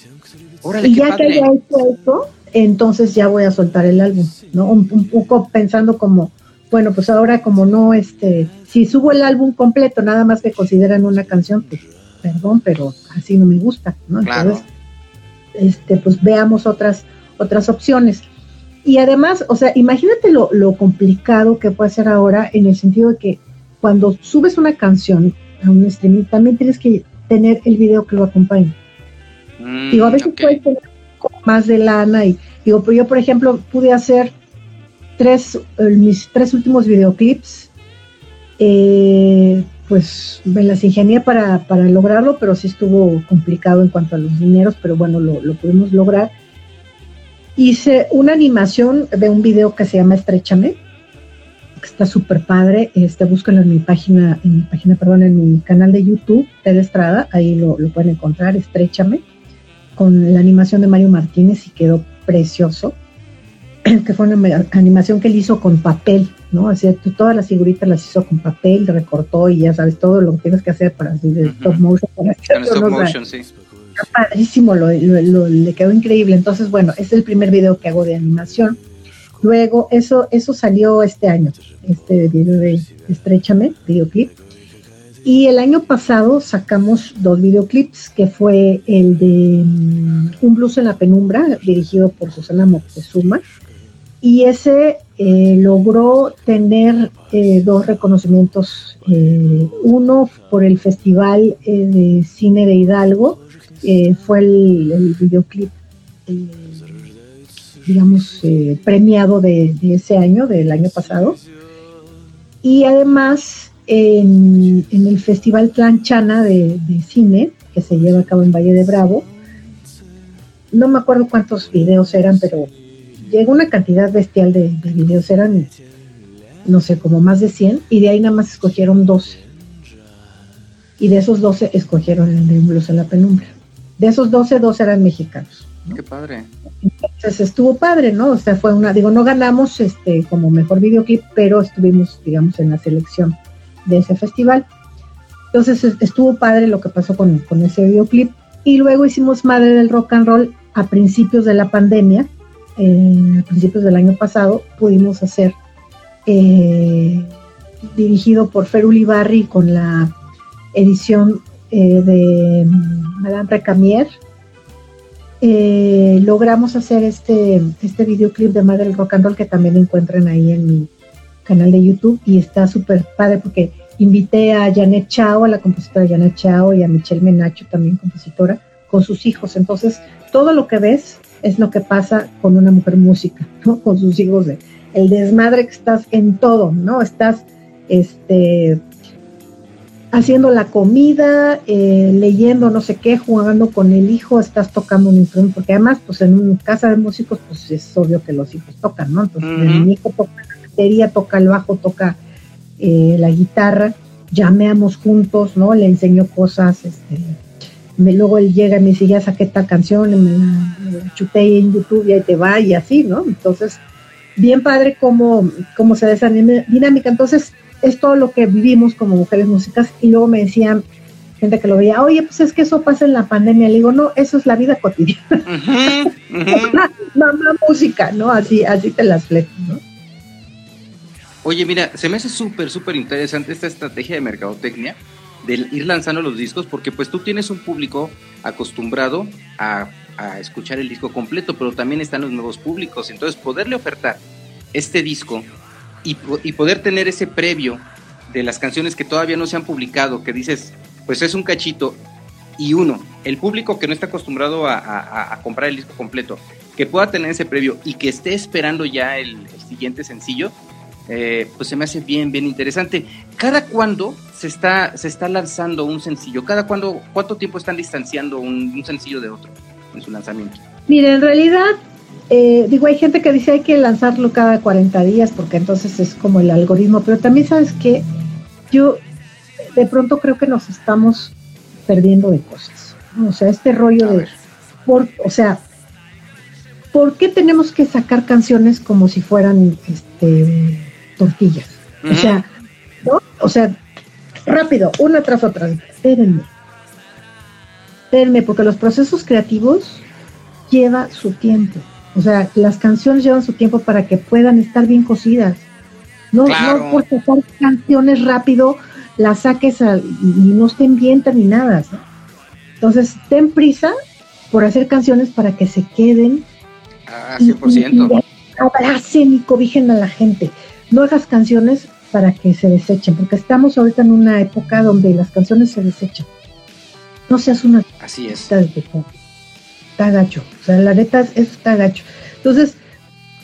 y ya que haya hecho eso, entonces ya voy a soltar el álbum, ¿no? Un, poco pensando como, bueno, pues ahora como no, este, si subo el álbum completo, nada más que consideran una canción, pues perdón, pero así no me gusta, ¿no? Entonces, este, pues veamos otras, otras opciones. Y además, o sea, imagínate lo, complicado que puede ser ahora en el sentido de que cuando subes una canción a un streaming, también tienes que tener el video que lo acompañe. Mm, digo, a veces puedes tener más de lana y digo, pues yo por ejemplo pude hacer tres, mis tres últimos videoclips, eh, pues me las ingenié para, para lograrlo, pero sí estuvo complicado en cuanto a los dineros, pero bueno, lo, lo pudimos lograr hice una animación de un video que se llama Estrechame, que está súper padre. Este, búsquenlo en mi página, en mi página, perdón, en mi canal de YouTube, Ted Estrada, ahí lo, pueden encontrar, Estrechame, con la animación de Mario Martínez y quedó precioso. que fue una animación que él hizo con papel, ¿no? Así, todas las figuritas las hizo con papel, recortó y ya sabes todo lo que tienes que hacer para hacer stop motion. Para stop motion, sí padrísimo, lo, le quedó increíble. Entonces, bueno, es el primer video que hago de animación. Luego, eso, eso salió este año, este video de Estrechame, videoclip. Y el año pasado sacamos dos videoclips, que fue el de mm, Un blues en la penumbra, dirigido por Susana Moctezuma, y ese eh, logró tener eh, dos reconocimientos, eh, uno por el Festival de Cine de Hidalgo, fue el, videoclip, digamos, premiado de, ese año, del año pasado, y además en, el Festival Planchana de, Cine, que se lleva a cabo en Valle de Bravo. No me acuerdo cuántos videos eran, pero llegó una cantidad bestial de, videos, eran, no sé, como más de 100, y de ahí nada más escogieron 12. Y de esos 12 escogieron el de en la Penumbra. De esos 12, 12 eran mexicanos. Qué padre. Entonces estuvo padre, ¿no? O sea, fue una, digo, no ganamos este como mejor videoclip, pero estuvimos, digamos, en la selección de ese festival. Entonces estuvo padre lo que pasó con, ese videoclip. Y luego hicimos Madre del Rock and Roll a principios de la pandemia, eh, a principios del año pasado, pudimos hacer, eh, dirigido por Fer Ulibarri con la edición eh, de Madame Recamier, logramos hacer este, este videoclip de Madre del Rock and Roll que también encuentran ahí en mi, canal de YouTube y está súper padre porque invité a Janet Chao, a la compositora Janet Chao y a Michelle Menacho, también compositora, con sus hijos. Entonces, todo lo que ves es lo que pasa con una mujer música, ¿no? Con sus hijos, de, el desmadre que estás en todo, ¿no? Estás, este, haciendo la comida, eh, leyendo no sé qué, jugando con el hijo, estás tocando un instrumento, porque además, pues en una casa de músicos, pues es obvio que los hijos tocan, ¿no? Entonces, el hijo toca toca el bajo, toca eh, la guitarra, llameamos juntos, ¿no? Le enseño cosas, este, me, luego él llega y me dice, ya saqué esta canción, me la, chuté en YouTube y ahí te va, y así, ¿no? Entonces, bien padre cómo, cómo se da esa dinámica. Entonces, es todo lo que vivimos como mujeres músicas. Y luego me decían, gente que lo veía, oye, pues es que eso pasa en la pandemia. Le digo, no, eso es la vida cotidiana. Mamá música, ¿no? Así, así te las fleto, ¿no? Oye, mira, se me hace súper, súper interesante esta estrategia de mercadotecnia de ir lanzando los discos, porque pues tú tienes un público acostumbrado a, escuchar el disco completo, pero también están los nuevos públicos. Entonces, poderle ofertar este disco y, y poder tener ese previo de las canciones que todavía no se han publicado, que dices, pues es un cachito, y uno, el público que no está acostumbrado a, comprar el disco completo, que pueda tener ese previo y que esté esperando ya el siguiente sencillo, eh, pues se me hace bien, bien interesante. ¿Cada cuándo se está, se está lanzando un sencillo? ¿Cada cuándo, cuánto tiempo están distanciando un, sencillo de otro en su lanzamiento? Mire, en realidad, eh, digo, hay gente que dice hay que lanzarlo cada 40 días porque entonces es como el algoritmo, pero también sabes que yo de pronto creo que nos estamos perdiendo de cosas. O sea, este rollo de, por, o sea, ¿por qué tenemos que sacar canciones como si fueran este tortillas. O sea, ¿no? O sea, rápido, una tras otra. Espérenme. Espérenme, porque los procesos creativos lleva su tiempo. O sea, las canciones llevan su tiempo para que puedan estar bien cocidas. No, no por sacar canciones rápido, las saques y no estén bien terminadas. Entonces, ten prisa por hacer canciones para que se queden. Ah, 100%. Y, abracen y cobijen a la gente no hagas canciones para que se desechen, porque estamos ahorita en una época donde las canciones se desechan. No seas una... Así es. Está gacho, o sea, la neta es está gacho. Entonces,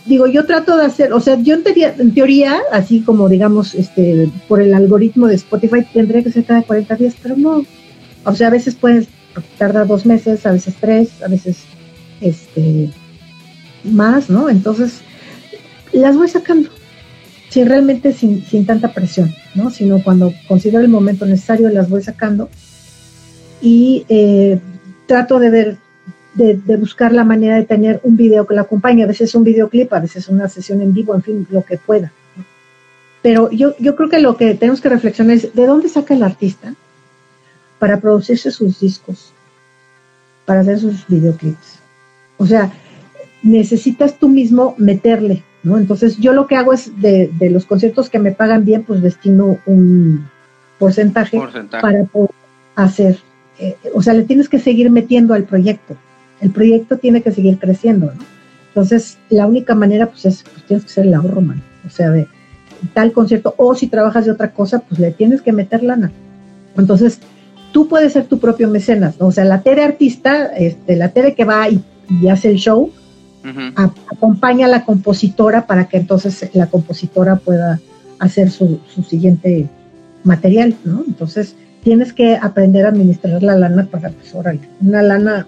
digo, yo trato de hacer, o sea, yo en teoría, en teoría, así como digamos, este, por el algoritmo de Spotify, tendría que ser cada 40 días, pero no. O sea, a veces puedes tardar dos meses, a veces tres, a veces este más, ¿no? Entonces, las voy sacando sin realmente sin, sin tanta presión, ¿no? Sino cuando considero el momento necesario las voy sacando y eh, trato de ver, de, buscar la manera de tener un video que la acompañe, a veces un videoclip, a veces una sesión en vivo, en fin, lo que pueda. Pero yo, yo creo que lo que tenemos que reflexionar es de dónde saca el artista para producirse sus discos, para hacer sus videoclips. O sea, necesitas tú mismo meterle entonces yo lo que hago es de, los conciertos que me pagan bien, pues destino un porcentaje, para poder hacer, eh, o sea, le tienes que seguir metiendo al proyecto. El proyecto tiene que seguir creciendo, ¿no? Entonces, la única manera, pues, es, pues, tienes que ser el ahorro, man. O sea, de tal concierto, o si trabajas de otra cosa, pues le tienes que meter lana. Entonces, tú puedes ser tu propio mecenas, ¿no? O sea, la tele artista, este, la tele que va y, hace el show, acompaña a la compositora para que entonces la compositora pueda hacer su, su siguiente material, ¿no? Entonces, tienes que aprender a administrar la lana para, pues, órale, una lana,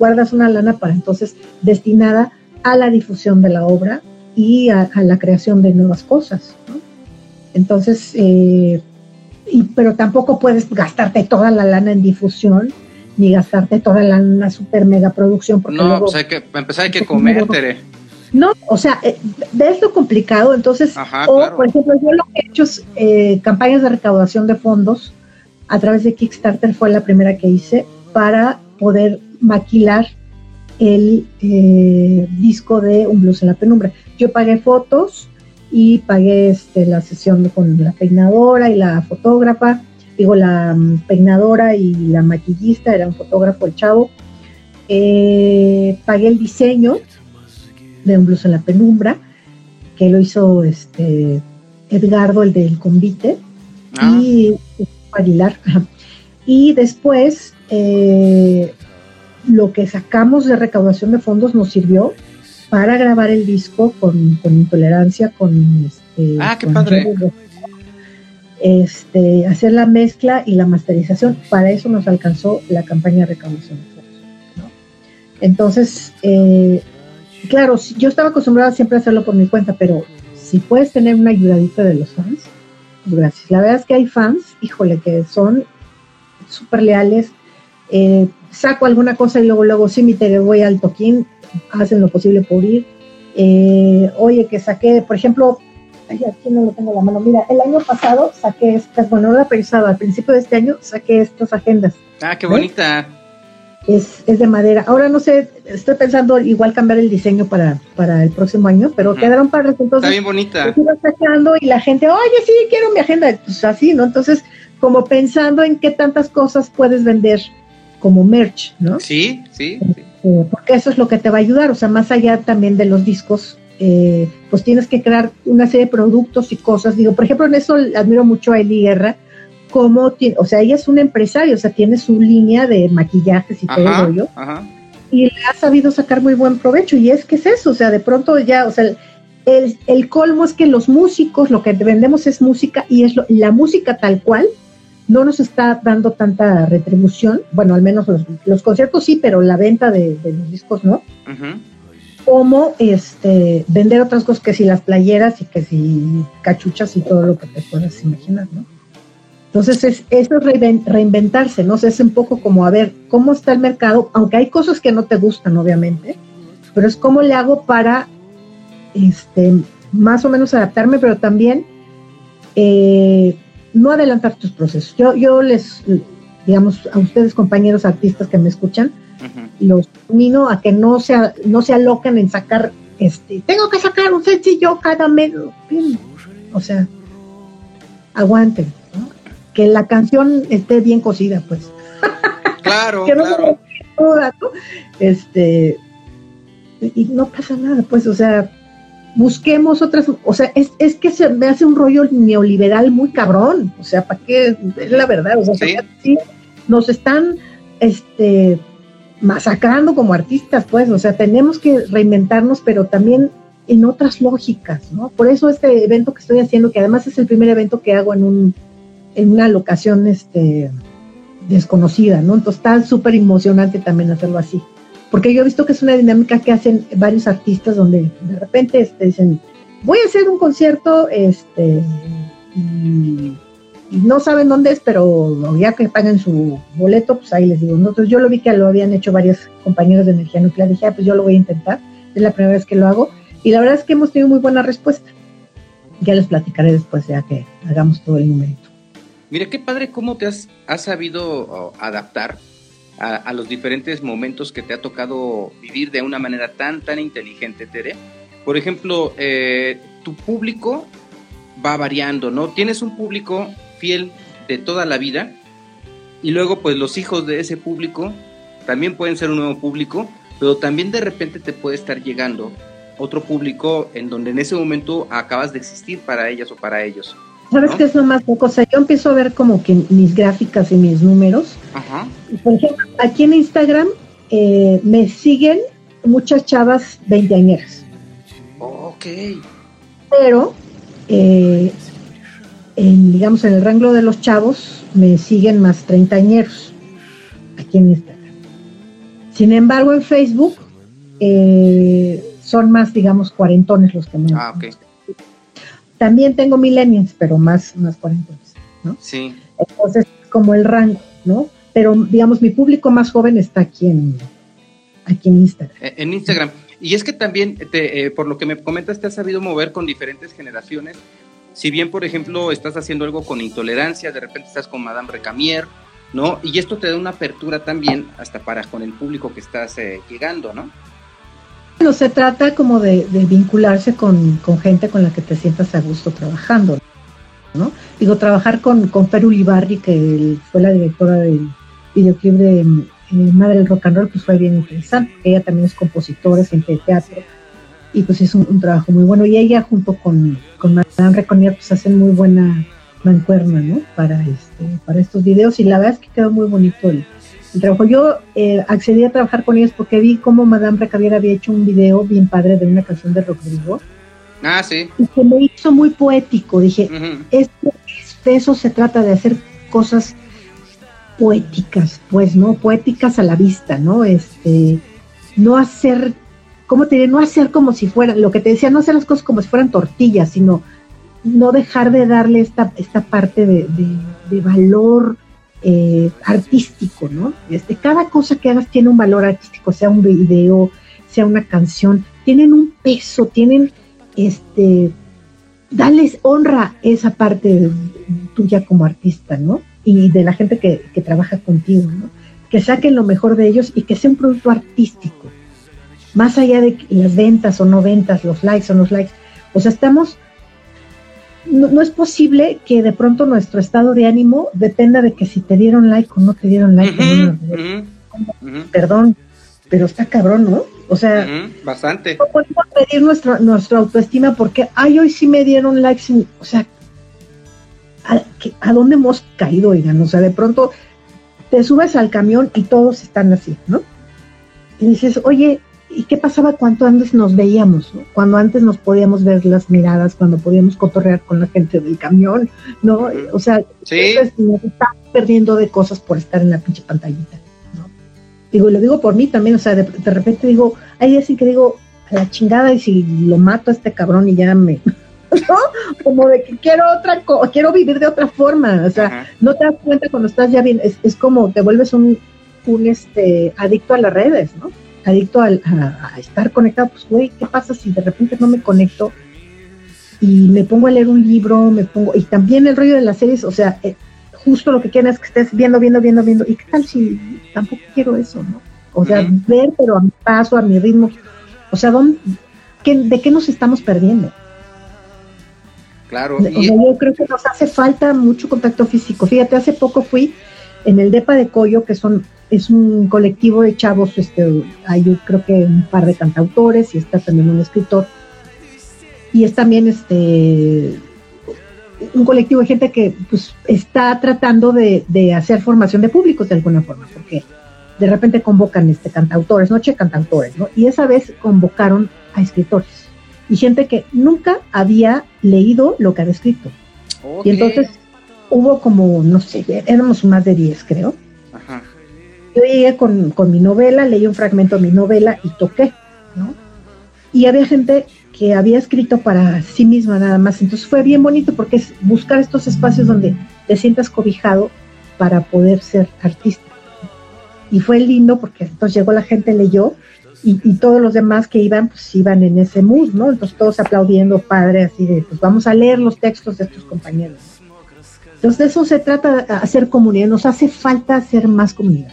guardas una lana para entonces destinada a la difusión de la obra y a, la creación de nuevas cosas, ¿no? Entonces, eh, y, pero tampoco puedes gastarte toda la lana en difusión, ni gastarte toda la lana super mega producción. Porque no, pues hay que, empezar hay que comer, Tere. No, o sea, eh, ves lo complicado, entonces, o por ejemplo, yo lo que he hecho es eh, campañas de recaudación de fondos a través de Kickstarter fue la primera que hice para poder maquilar el eh, disco de Un Blues en la Penumbra. Yo pagué fotos y pagué este, la sesión con la peinadora y la fotógrafa, digo, la mm, peinadora y la maquillista, era un fotógrafo el chavo. pagué el diseño de Un Blues en la Penumbra, que lo hizo este Edgardo, el del convite, ah. y Aguilar. Y después, eh, lo que sacamos de recaudación de fondos nos sirvió para grabar el disco con, intolerancia, con este, ah, qué padre. Este, hacer la mezcla y la masterización. Para eso nos alcanzó la campaña de recaudación de fondos. Entonces, eh, claro, yo estaba acostumbrada siempre a hacerlo por mi cuenta, pero si puedes tener una ayudadita de los fans, pues gracias. La verdad es que hay fans, híjole, que son súper leales. Eh, saco alguna cosa y luego, luego, sí, mi te voy al toquín, hacen lo posible por ir. Eh, oye, que saqué, por ejemplo, aquí no lo tengo la mano, mira, el año pasado saqué estas, bueno, no la pensaba, al principio de este año saqué estas agendas. Ah, qué bonita es, es de madera. Ahora no sé, estoy pensando igual cambiar el diseño para, para el próximo año, pero quedaron para entonces. Está bien bonita. Sacando y la gente, oye, sí, quiero mi agenda. Pues así, ¿no? Entonces, como pensando en qué tantas cosas puedes vender como merch, ¿no? Sí, sí. Eh, porque eso es lo que te va a ayudar, o sea, más allá también de los discos, eh, pues tienes que crear una serie de productos y cosas. Digo, por ejemplo, en eso admiro mucho a Eli Guerra, cómo tiene, o sea, ella es una empresaria, o sea, tiene su línea de maquillajes y todo ello. Y le ha sabido sacar muy buen provecho. Y es que es eso, o sea, de pronto ya, o sea, el, el colmo es que los músicos, lo que vendemos es música y es la música tal cual no nos está dando tanta retribución. Bueno, al menos los, conciertos sí, pero la venta de, los discos no. Como este, vender otras cosas que si las playeras y que si cachuchas y todo lo que te puedas imaginar, ¿no? Entonces, es, eso es reinventarse, ¿no? es un poco como a ver cómo está el mercado, aunque hay cosas que no te gustan, obviamente, pero es cómo le hago para este, más o menos adaptarme, pero también eh, no adelantar tus procesos. Yo, yo les, digamos, a ustedes, compañeros artistas que me escuchan, los mino a que no se, no se aloquen en sacar, este, tengo que sacar un sencillo cada mes. O sea, aguanten que la canción esté bien cocida, pues. Claro, que no claro. Este, y no pasa nada, pues, o sea, busquemos otras, o sea, es, es que se me hace un rollo neoliberal muy cabrón, o sea, ¿para qué? Es la verdad, o sea, nos están, este, masacrando como artistas, pues, o sea, tenemos que reinventarnos, pero también en otras lógicas, ¿no? Por eso este evento que estoy haciendo, que además es el primer evento que hago en un en una locación este, desconocida, ¿no? Entonces está súper emocionante también hacerlo así. Porque yo he visto que es una dinámica que hacen varios artistas donde de repente este, dicen, voy a hacer un concierto, este, y, no saben dónde es, pero ya que paguen su boleto, pues ahí les digo. Entonces yo lo vi que lo habían hecho varios compañeros de energía nuclear, dije, ah, pues yo lo voy a intentar, es la primera vez que lo hago, y la verdad es que hemos tenido muy buena respuesta. Ya les platicaré después, ya que hagamos todo el numerito. Mira, qué padre cómo te has, sabido adaptar a, los diferentes momentos que te ha tocado vivir de una manera tan, tan inteligente, Tere. Por ejemplo, eh, tu público va variando, ¿no? Tienes un público fiel de toda la vida. Y luego, pues los hijos de ese público también pueden ser un nuevo público, pero también de repente te puede estar llegando otro público en donde en ese momento acabas de existir para ellas o para ellos. ¿Sabes qué es lo más loco? O sea, yo empiezo a ver como que mis gráficas y mis números. Ajá. Por ejemplo, aquí en Instagram eh, me siguen muchas chavas veinteañeras. ok. Pero, eh, en, digamos, en el rango de los chavos me siguen más treintañeros aquí en Instagram. Sin embargo, en Facebook eh, son más, digamos, cuarentones los que me... Ah, ok. También tengo millennials, pero más, más cuarentones, ¿no? Sí. Entonces, como el rango, ¿no? Pero, digamos, mi público más joven está aquí en, aquí en Instagram. Eh, en Instagram. Y es que también, te, eh, por lo que me comentas, te has sabido mover con diferentes generaciones. Si bien, por ejemplo, estás haciendo algo con intolerancia, de repente estás con Madame Recamier, ¿no? Y esto te da una apertura también hasta para con el público que estás eh, llegando, ¿no? Bueno, se trata como de, vincularse con, gente con la que te sientas a gusto trabajando, ¿no? Digo, trabajar con, con Fer Ulibarri, que fue la directora del videoclip de eh, Madre del Rock and Roll, pues fue bien interesante, ella también es compositora, siempre de teatro, y pues es un, trabajo muy bueno. Y ella junto con, con Madame Reconier, pues hacen muy buena mancuerna, ¿no? Para, este, para estos videos, y la verdad es que quedó muy bonito el trabajo. Yo eh, accedí a trabajar con ellos porque vi cómo Madame Recavier había hecho un video bien padre de una canción de Rodrigo. Ah, sí. Y que me hizo muy poético. Dije, esto, de eso se trata, de hacer cosas poéticas, pues, ¿no? Poéticas a la vista, ¿no? Este, no hacer, ¿cómo te diré? No hacer como si fueran, lo que te decía, no hacer las cosas como si fueran tortillas, sino no dejar de darle esta, esta parte de, de valor eh, artístico, ¿no? Este, cada cosa que hagas tiene un valor artístico, sea un video, sea una canción, tienen un peso, tienen, este, dales honra esa parte tuya como artista, ¿no? Y de la gente que, que trabaja contigo, ¿no? Que saquen lo mejor de ellos y que sea un producto artístico, más allá de las ventas o no ventas, los likes o no likes. O sea, estamos no, es posible que de pronto nuestro estado de ánimo dependa de que si te dieron like o no te dieron like. Perdón, pero está cabrón, ¿no? O sea, bastante. No podemos pedir nuestra, nuestra autoestima porque, ay, hoy sí me dieron likes. o sea, ¿a, dónde hemos caído, oigan? O sea, de pronto te subes al camión y todos están así, ¿no? Y dices, oye, ¿Y qué pasaba cuando antes nos veíamos? Cuando antes nos podíamos ver las miradas, cuando podíamos cotorrear con la gente del camión, ¿no? O sea, ¿Sí? nos estamos perdiendo de cosas por estar en la pinche pantallita, ¿no? Digo, y lo digo por mí también, o sea, de, repente digo, hay días en que digo, a la chingada, y si lo mato a este cabrón y ya me... ¿no? Como de que quiero otra cosa, quiero vivir de otra forma, o sea, no te das cuenta cuando estás ya bien, es, es como te vuelves un, un este adicto a las redes, ¿no? Adicto a, estar conectado, pues güey, ¿qué pasa si de repente no me conecto y me pongo a leer un libro, me pongo, y también el rollo de las series, o sea, eh, justo lo que quieren es que estés viendo, viendo, viendo, viendo, y qué tal si tampoco quiero eso, ¿no? O sea, ver, pero a mi paso, a mi ritmo, o sea, ¿dónde, ¿de qué nos estamos perdiendo? Claro. yo creo que nos hace falta mucho contacto físico. Fíjate, hace poco fui en el DEPA de Coyo, que son es un colectivo de chavos, este, hay creo que un par de cantautores y está también un escritor. Y es también este un colectivo de gente que pues, está tratando de, hacer formación de públicos de alguna forma, porque de repente convocan este cantautores, noche cantautores, ¿no? Y esa vez convocaron a escritores y gente que nunca había leído lo que había escrito. Y entonces hubo como, no sé, éramos más de 10, creo. Ajá yo llegué con, mi novela, leí un fragmento de mi novela y toqué, ¿no? Y había gente que había escrito para sí misma nada más. Entonces fue bien bonito porque es buscar estos espacios donde te sientas cobijado para poder ser artista. Y fue lindo porque entonces llegó la gente, leyó, y, todos los demás que iban, pues iban en ese mood, ¿no? Entonces todos aplaudiendo, padre, así de, pues vamos a leer los textos de estos compañeros. Entonces de eso se trata, hacer comunidad, nos hace falta hacer más comunidad.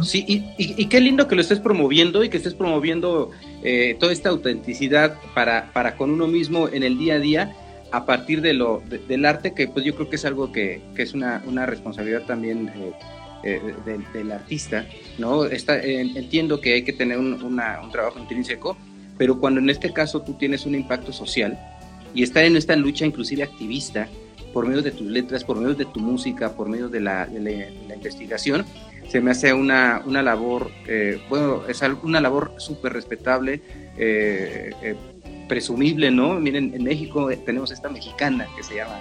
Sí, y, qué lindo que lo estés promoviendo y que estés promoviendo eh, toda esta autenticidad para, con uno mismo en el día a día, a partir de lo, del arte, que pues yo creo que es algo que, es una, responsabilidad también eh, eh, del, artista, ¿no? Está, entiendo que hay que tener un, trabajo intrínseco, pero cuando en este caso tú tienes un impacto social y estar en esta lucha inclusive activista, por medio de tus letras, por medio de tu música, por medio de la, investigación, se me hace una, una labor, eh, bueno, es una labor súper respetable, eh, eh, presumible, ¿no? Miren, en México tenemos esta mexicana que se llama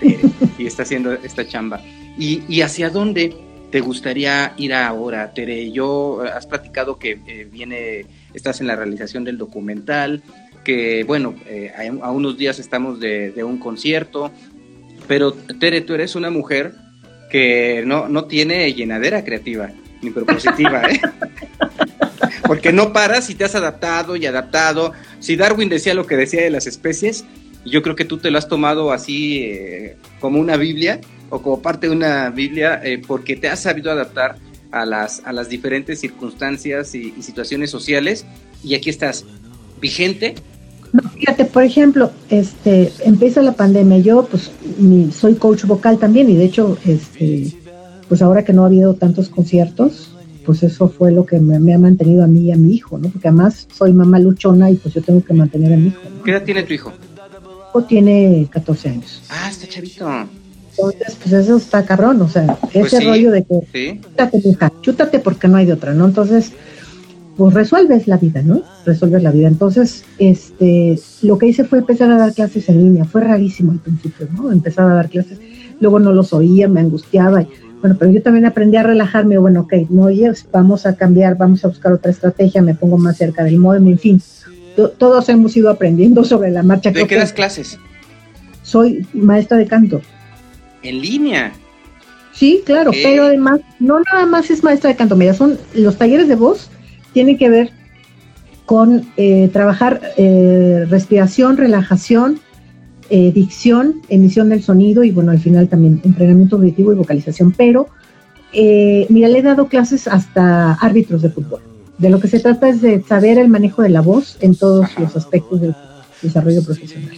y está haciendo esta chamba. ¿Y, ¿Y, hacia dónde te gustaría ir ahora, Tere? Yo, has platicado que viene, estás en la realización del documental, que bueno, a, unos días estamos de, de, un concierto, pero Tere, tú eres una mujer que no, no tiene llenadera creativa ni propositiva, ¿eh? Porque no paras y te has adaptado y adaptado. Si Darwin decía lo que decía de las especies, yo creo que tú te lo has tomado así eh, como una Biblia o como parte de una Biblia eh, porque te has sabido adaptar a las, a las diferentes circunstancias y situaciones sociales y aquí estás vigente no, fíjate, por ejemplo, este, empieza la pandemia, yo pues soy coach vocal también y de hecho, este, pues ahora que no ha habido tantos conciertos, pues eso fue lo que me, ha mantenido a mí y a mi hijo, ¿no? Porque además soy mamá luchona y pues yo tengo que mantener a mi hijo. ¿Qué edad tiene tu hijo? O tiene 14 años. Ah, está chavito. Entonces, pues eso está cabrón, o sea, pues ese rollo de que ¿Sí? chútate, chútate porque no hay de otra, ¿no? Entonces, pues resuelves la vida, ¿no? Resuelves la vida. Entonces, este, lo que hice fue empezar a dar clases en línea. Fue rarísimo al principio, ¿no? Empezar a dar clases. Luego no los oía, me angustiaba. bueno, pero yo también aprendí a relajarme. Bueno, ok, no oyes, vamos a cambiar, vamos a buscar otra estrategia, me pongo más cerca del modem, en fin. todos hemos ido aprendiendo sobre la marcha. ¿De qué das clases? Soy maestra de canto. ¿En línea? Sí, claro, pero además, no nada más es maestra de canto, mira, son los talleres de voz tiene que ver con eh, trabajar eh, respiración, relajación, eh, dicción, emisión del sonido y bueno, al final también entrenamiento auditivo y vocalización. Pero, mira, le he dado clases hasta árbitros de fútbol. De lo que se trata es de saber el manejo de la voz en todos los aspectos del desarrollo profesional.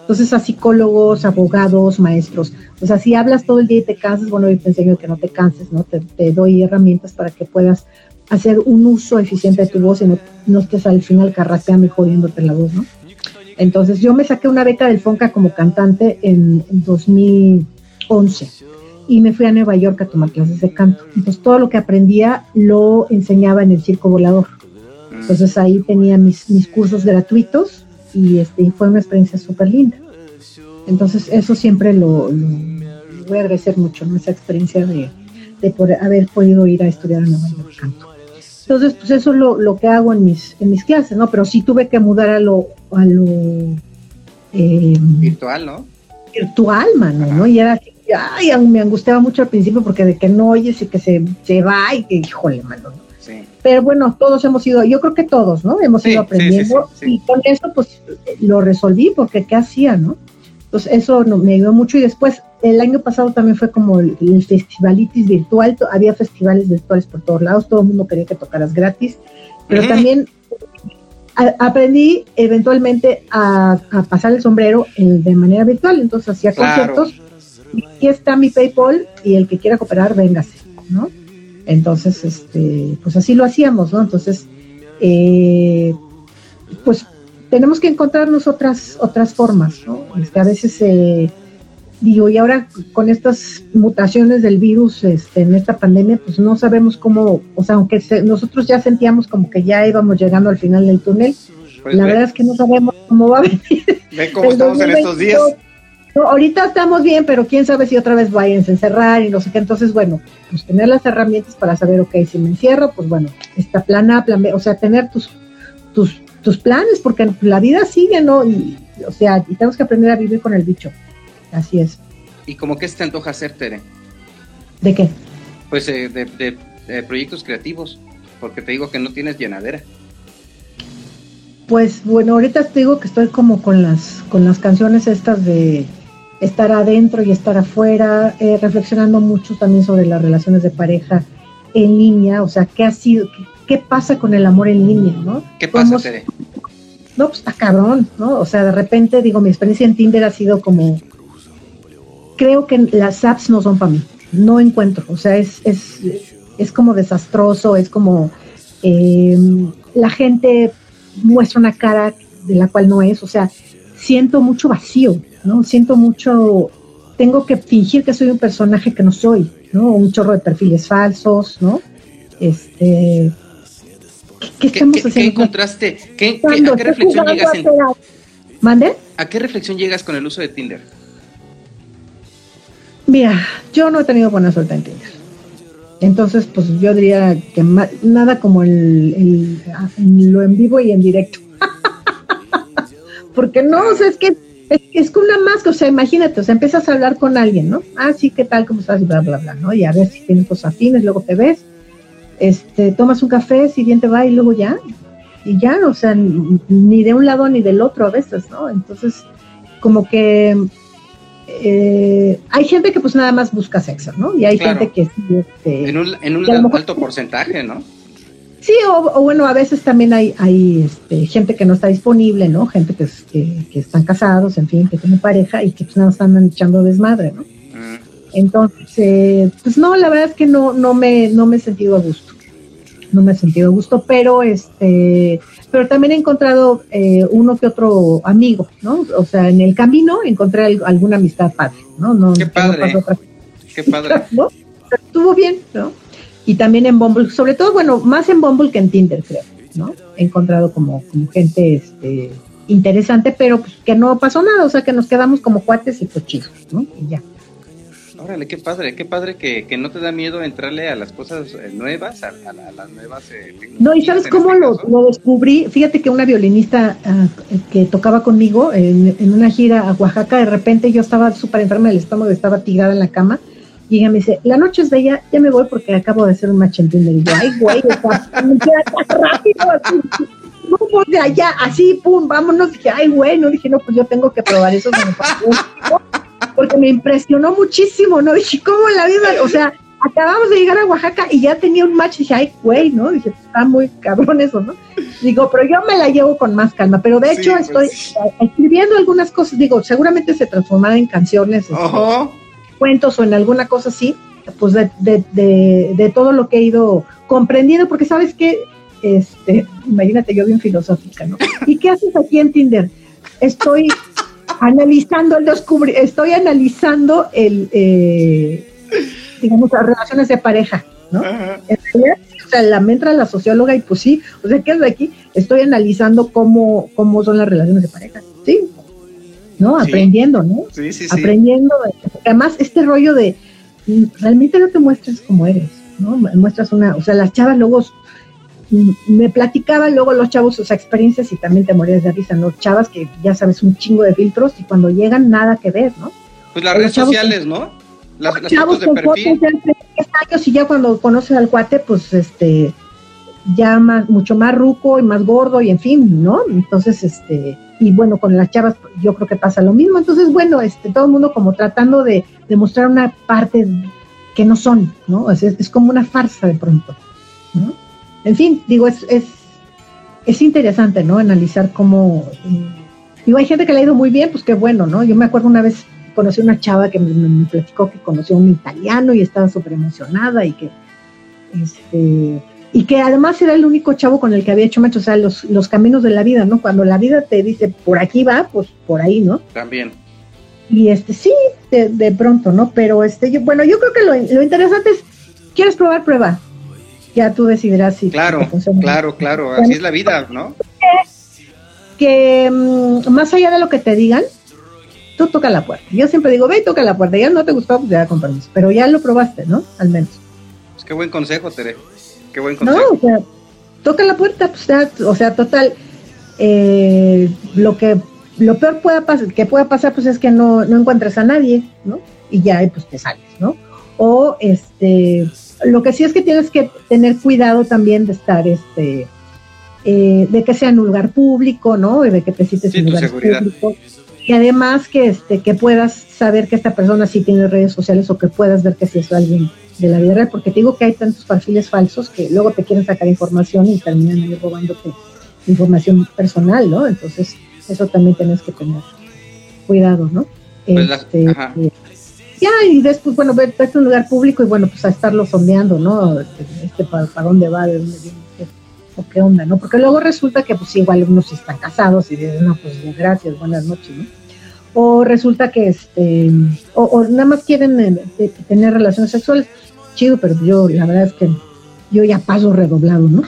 Entonces, a psicólogos, abogados, maestros. O sea, si hablas todo el día y te cansas, bueno, yo te enseño que no te canses, ¿no? Te, te doy herramientas para que puedas hacer un uso eficiente de tu voz y no, estés al final carrapeando y jodiéndote la voz, ¿no? Entonces yo me saqué una beca del FONCA como cantante en, 2011 y me fui a Nueva York a tomar clases de canto. Entonces todo lo que aprendía lo enseñaba en el circo volador. Entonces ahí tenía mis, mis cursos gratuitos y este, fue una experiencia súper linda. Entonces eso siempre lo, voy a agradecer mucho, ¿no? esa experiencia de, de por haber podido ir a estudiar a Nueva York canto. Entonces, pues eso es lo, lo, que hago en mis, en mis clases, ¿no? Pero sí tuve que mudar a lo, a lo eh, virtual, ¿no? Virtual, mano, ¿no? Y era ay, me angustiaba mucho al principio porque de que no oyes y que se, se va y que, híjole, mano, Sí. Pero bueno, todos hemos ido, yo creo que todos, ¿no? Hemos ido aprendiendo y con eso pues lo resolví porque ¿qué hacía, no? Entonces eso no, me ayudó mucho. Y después el año pasado también fue como el, festivalitis virtual, había festivales virtuales por todos lados, todo el mundo quería que tocaras gratis, pero también aprendí eventualmente a, pasar el sombrero de manera virtual, entonces hacía conciertos, y aquí está mi PayPal y el que quiera cooperar, véngase, ¿no? Entonces, este, pues así lo hacíamos, ¿no? Entonces, eh, pues tenemos que encontrarnos otras, otras formas, ¿no? Este, a veces... Eh, digo, y ahora con estas mutaciones del virus este, en esta pandemia, pues no sabemos cómo, o sea, aunque nosotros ya sentíamos como que ya íbamos llegando al final del túnel, pues la verdad es que no sabemos cómo va a venir. Ven cómo estamos en estos días. ahorita estamos bien, pero quién sabe si otra vez vayan a encerrar y no sé qué. Entonces, bueno, pues tener las herramientas para saber, ok, si me encierro, pues bueno, está plan A, plan B, o sea, tener tus, tus, tus planes, porque la vida sigue, ¿no? Y, o sea, y tenemos que aprender a vivir con el bicho. Así es. ¿Y cómo que se te antoja hacer, Tere? ¿De qué? Pues eh, de, proyectos creativos, porque te digo que no tienes llenadera. Pues bueno, ahorita te digo que estoy como con las, con las canciones estas de estar adentro y estar afuera, eh, reflexionando mucho también sobre las relaciones de pareja en línea, o sea, qué ha sido, qué, pasa con el amor en línea, ¿no? ¿Qué pasa, Tere? no, pues está cabrón, ¿no? O sea, de repente, digo, mi experiencia en Tinder ha sido como, creo que las apps no son para mí, no encuentro, o sea, es, es, es como desastroso, es como, eh, la gente muestra una cara de la cual no es, o sea, siento mucho vacío, ¿no? Siento mucho, tengo que fingir que soy un personaje que no soy, ¿no? Un chorro de perfiles falsos, ¿no? Este, ¿Qué, estamos haciendo? ¿Qué encontraste? ¿Qué, ¿A qué reflexión llegas en... ¿Mande? ¿A qué reflexión llegas con el uso de Tinder? Mira, yo no he tenido buena suerte en Tinder. Entonces, pues yo diría que nada como el, lo en vivo y en directo. Porque no, o sea, es que es, es como una máscara, o sea, imagínate, o sea, empiezas a hablar con alguien, ¿no? Ah, sí, ¿qué tal? ¿Cómo estás? Y bla, bla, bla, ¿no? Y a ver si tienes cosas afines, luego te ves, este, tomas un café, si bien te va y luego ya, y ya, o sea, ni de un lado ni del otro a veces, ¿no? Entonces, como que eh, hay gente que pues nada más busca sexo, ¿no? Y hay gente que este, en un, en un alto porcentaje, ¿no? Sí, o, bueno, a veces también hay, hay este, gente que no está disponible, ¿no? Gente que, que, están casados, en fin, que tienen pareja y que pues nada están echando desmadre, ¿no? Entonces, pues no, la verdad es que no, no me, no me he sentido a gusto. No me he sentido a gusto, pero este, pero también he encontrado eh, uno que otro amigo, ¿no? O sea, en el camino encontré alguna amistad padre, ¿no? no Qué padre. Qué padre. ¿no? Estuvo bien, ¿no? y también en Bumble, sobre todo, bueno, más en Bumble que en Tinder, creo, ¿no? He encontrado como, como gente este, interesante, pero pues, que no pasó nada, o sea, que nos quedamos como cuates y cochijos, ¿no? Y ya. Órale, qué padre, qué padre que, que no te da miedo entrarle a las cosas eh, nuevas, a, las nuevas eh, No, y ¿sabes cómo este lo, lo, descubrí? Fíjate que una violinista ah, que tocaba conmigo en, en, una gira a Oaxaca, de repente yo estaba súper enferma del estómago, estaba tirada en la cama, y ella me dice, la noche es bella, ya me voy porque acabo de hacer un match en Tinder. Y yo, ay, güey, rápido, así, pues de allá, así, pum, vámonos. Dije, ay, güey, no dije, no, pues yo tengo que probar eso. porque me impresionó muchísimo, ¿no? Dije, ¿cómo la vida? O sea, acabamos de llegar a Oaxaca y ya tenía un match. Dije, ay, güey, ¿no? Dije, está muy cabrón eso, ¿no? Digo, pero yo me la llevo con más calma. Pero de hecho, pues estoy escribiendo algunas cosas. Digo, seguramente se transformará en canciones. Este, cuentos o en alguna cosa así, pues de, de, de, todo lo que he ido comprendiendo, porque sabes que, este, imagínate yo bien filosófica, ¿no? ¿Y qué haces aquí en Tinder? Estoy analizando el descubrir, estoy analizando el, eh, digamos, las relaciones de pareja, ¿no? o sea, la entra la socióloga y pues sí, o sea, ¿qué es de aquí? Estoy analizando cómo, cómo son las relaciones de pareja, ¿sí? ¿no? Aprendiendo, ¿no? Sí, sí, sí. Aprendiendo. Además, este rollo de mm, realmente no te muestras como eres, ¿no? Muestras una, o sea, las chavas luego me platicaban luego los chavos sus experiencias y también te morías de risa, ¿no? Chavas que ya sabes un chingo de filtros y cuando llegan nada que ver, ¿no? Pues las redes sociales, ¿no? Las, chavos de perfil. años y ya cuando conoces al cuate, pues este ya más, mucho más ruco y más gordo y en fin, ¿no? Entonces, este, y bueno, con las chavas yo creo que pasa lo mismo. Entonces, bueno, este, todo el mundo como tratando de, demostrar una parte que no son, ¿no? Es, es, como una farsa de pronto, ¿no? En fin, digo, es, es, es interesante, ¿no? Analizar cómo... Eh, digo, hay gente que le ha ido muy bien, pues qué bueno, ¿no? Yo me acuerdo una vez conocí una chava que me, me platicó que conoció a un italiano y estaba súper emocionada y que, este y que además era el único chavo con el que había hecho match, o sea, los, los caminos de la vida, ¿no? Cuando la vida te dice, por aquí va, pues por ahí, ¿no? También. Y este, sí, de, pronto, ¿no? Pero este, yo, bueno, yo creo que lo, lo, interesante es, ¿quieres probar? Prueba. Ya tú decidirás si. Claro, claro, claro, así es la vida, ¿no? Que, mm, más allá de lo que te digan, tú toca la puerta. Yo siempre digo, ve y toca la puerta. Ya no te gustó, pues ya con Pero ya lo probaste, ¿no? Al menos. Es que buen consejo, Tere. No, o sea, toca la puerta, pues, o sea, total, eh, lo que lo peor pueda que pueda pasar pues es que no, no encuentres a nadie, ¿no? Y ya pues te sales, ¿no? O este, lo que sí es que tienes que tener cuidado también de estar, este, eh, de que sea en un lugar público, ¿no? De que te sientes en lugar público. Y además que, este, que puedas saber que esta persona sí tiene redes sociales o que puedas ver que si es alguien de la vida real, porque te digo que hay tantos perfiles falsos que luego te quieren sacar información y terminan ahí robándote información personal, ¿no? Entonces, eso también tienes que tener cuidado, ¿no? Pues este, ya, y después, bueno, vete a un lugar público y bueno, pues a estarlo sondeando, ¿no? Este, para, dónde va, de dónde viene, o qué onda, ¿no? Porque luego resulta que pues igual unos están casados y dicen, no, pues gracias, buenas noches, ¿no? O resulta que, este, o, nada más quieren eh, tener relaciones sexuales, chido, pero yo, la verdad es que yo ya paso redoblado, ¿no?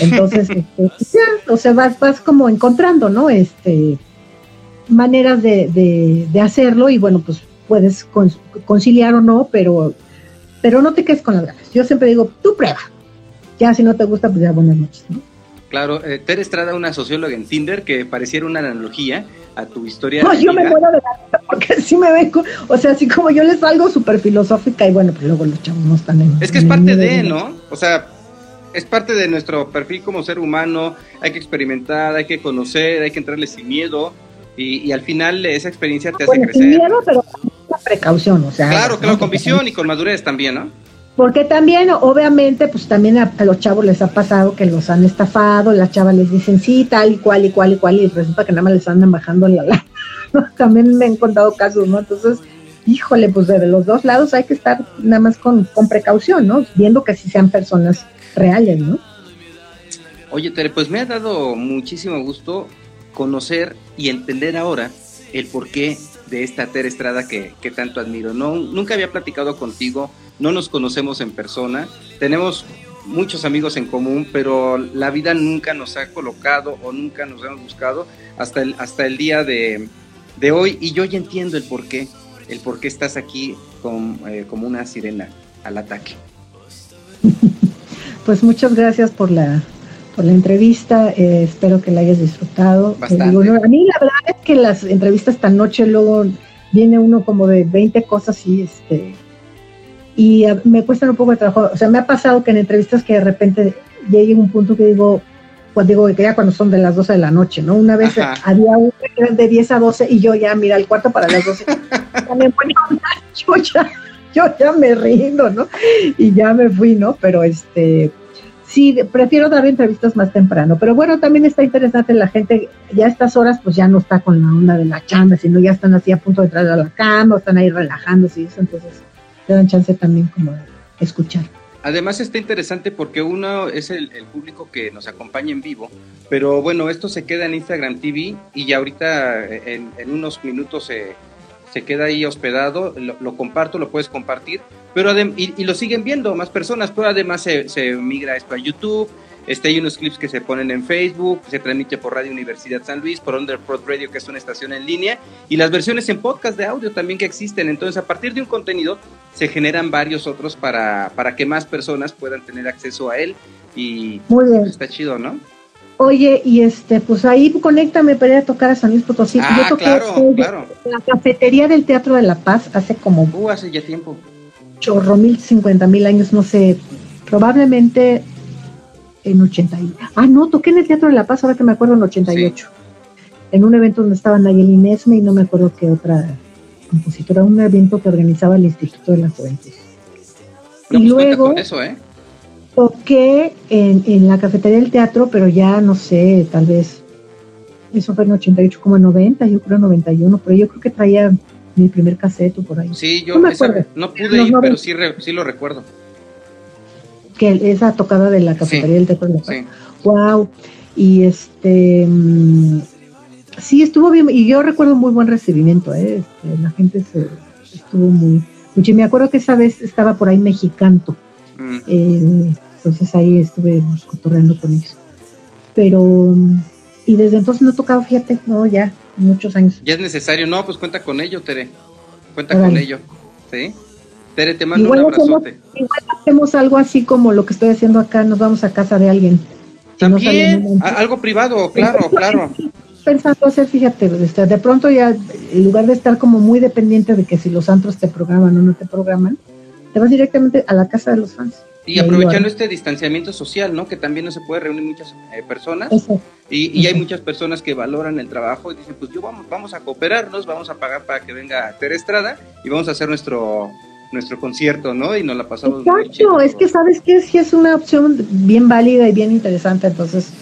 Entonces, este, ya, o sea, vas, vas como encontrando, ¿no? Este, maneras de, de, hacerlo y bueno, pues puedes conciliar o no, pero, pero no te quedes con las ganas. Yo siempre digo, tú prueba. Ya si no te gusta, pues ya buenas noches, ¿no? Claro, eh, Ter Estrada, una socióloga en Tinder, que pareciera una analogía a tu historia. No, yo me muero de la porque así me ven, o sea, así como yo les salgo súper filosófica y bueno, pues luego los chavos no están en... Es que es parte de, ¿no? O sea, es parte de nuestro perfil como ser humano, hay que experimentar, hay que conocer, hay que entrarle sin miedo y, al final esa experiencia te hace crecer. Sin miedo, pero con precaución, o sea. Claro, claro, con visión y con madurez también, ¿no? Porque también, obviamente, pues también a, los chavos les ha pasado que los han estafado, las chavas les dicen sí, tal y cual y cual y cual, y resulta que nada más les andan bajando la. También me han contado casos, ¿no? Entonces, híjole, pues de los dos lados hay que estar nada más con, con precaución, ¿no? Viendo que sí sean personas reales, ¿no? Oye, Tere, pues me ha dado muchísimo gusto conocer y entender ahora el porqué de esta Tere Estrada que, que, tanto admiro. No, nunca había platicado contigo, no nos conocemos en persona, tenemos muchos amigos en común, pero la vida nunca nos ha colocado o nunca nos hemos buscado hasta el, hasta el día de, de hoy y yo ya entiendo el porqué, el por qué estás aquí eh, como una sirena al ataque. Pues muchas gracias por la, por la entrevista, eh, espero que la hayas disfrutado. Eh, a mí la verdad es que las entrevistas esta noche luego viene uno como de 20 cosas y este y me cuesta un poco de trabajo, o sea, me ha pasado que en entrevistas que de repente llegue un punto que digo, pues digo que ya cuando son de las 12 de la noche, ¿no? Una vez había una que era de 10 a 12 y yo ya, mira, el cuarto para las 12, yo ya, yo ya me rindo, ¿no? Y ya me fui, ¿no? Pero este, sí, prefiero dar entrevistas más temprano, pero bueno, también está interesante la gente, ya a estas horas pues ya no está con la onda de la chamba, sino ya están así a punto de entrar a la cama, están ahí relajándose y eso, entonces te dan chance también como de escuchar. Además está interesante porque uno es el, público que nos acompaña en vivo, pero bueno, esto se queda en Instagram TV y ya ahorita en, unos minutos se, se, queda ahí hospedado, lo, comparto, lo puedes compartir, pero y, lo siguen viendo más personas, pero además se, se migra esto a YouTube, este, hay unos clips que se ponen en Facebook, se transmite por Radio Universidad San Luis, por Underprod Radio, que es una estación en línea, y las versiones en podcast de audio también que existen. Entonces, a partir de un contenido, se generan varios otros para, para que más personas puedan tener acceso a él. Y Muy bien. está chido, ¿no? Oye, y este, pues ahí conéctame para ir a tocar a San Luis Potosí. Ah, Yo toqué claro, claro. la cafetería del Teatro de la Paz hace como... Uh, hace ya tiempo. Chorro mil, cincuenta mil años, no sé, probablemente en 80. Ah, no, toqué en el Teatro de la Paz, ahora que me acuerdo, en 88. En un evento donde estaba Nayeli Nesme y no me acuerdo qué otra compositora, un evento que organizaba el Instituto de la Juventud. y pues luego eso, ¿eh? Toqué en, en, la cafetería del teatro, pero ya no sé, tal vez, eso fue en 88 como en 90, yo creo en 91, pero yo creo que traía mi primer caseto por ahí. Sí, yo no, no pude ir, pero sí, sí lo recuerdo que esa tocada de la cafetería del Teatro de Wow. Y este mm, sí estuvo bien y yo recuerdo muy buen recibimiento, ¿eh? Este, la gente se estuvo muy me acuerdo que esa vez estaba por ahí Mexicanto. Mm. Eh, entonces ahí estuve cotorreando con ellos. Pero y desde entonces no tocaba, fíjate, no, ya, muchos años. Ya es necesario, no, pues cuenta con ello, Tere. Cuenta con ello. ¿Sí? Tere, te mando un abrazote. igual hacemos algo así como lo que estoy haciendo acá, nos vamos a casa de alguien. También, algo privado, claro, claro. Pensando hacer, fíjate, este, de pronto ya, en lugar de estar como muy dependiente de que si los antros te programan o no te programan, te vas directamente a la casa de los fans. Y aprovechando este distanciamiento social, ¿no? Que también no se puede reunir muchas eh, personas. Y, y, hay muchas personas que valoran el trabajo y dicen, pues yo vamos, vamos a cooperarnos, vamos a pagar para que venga Tere Estrada y vamos a hacer nuestro nuestro concierto, ¿no? Y nos la pasamos Exacto, es que sabes que sí es una opción bien válida y bien interesante, entonces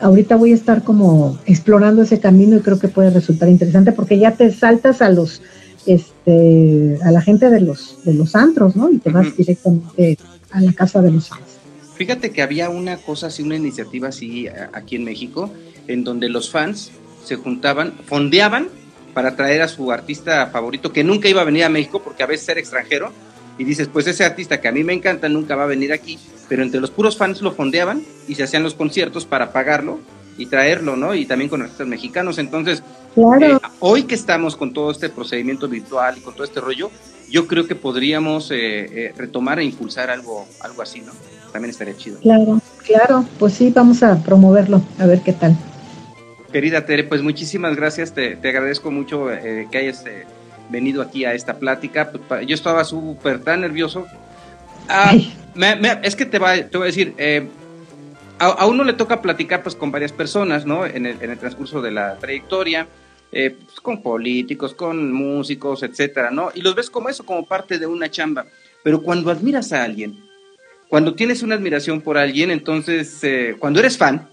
ahorita voy a estar como explorando ese camino y creo que puede resultar interesante porque ya te saltas a los este a la gente de los de los antros, ¿no? Y te vas directamente a la casa de los fans. Fíjate que había una cosa así, una iniciativa así aquí en México, en donde los fans se juntaban, fondeaban para traer a su artista favorito que nunca iba a venir a México porque a veces era extranjero y dices, pues ese artista que a mí me encanta nunca va a venir aquí, pero entre los puros fans lo fondeaban y se hacían los conciertos para pagarlo y traerlo, ¿no? Y también con artistas mexicanos. Entonces, eh, hoy que estamos con todo este procedimiento virtual y con todo este rollo, yo creo que podríamos eh, eh, retomar e impulsar algo, algo así, ¿no? También estaría chido. Claro, claro, pues sí, vamos a promoverlo, a ver qué tal. Querida Tere, pues muchísimas gracias, te, agradezco mucho que hayas venido aquí a esta plática. Pues, yo estaba súper tan nervioso. Ah, es que te, va, te voy a decir, eh, a, uno le toca platicar pues con varias personas, ¿no? En el, en el transcurso de la trayectoria, eh, pues, con políticos, con músicos, etcétera, ¿no? Y los ves como eso, como parte de una chamba. Pero cuando admiras a alguien, cuando tienes una admiración por alguien, entonces, eh, cuando eres fan,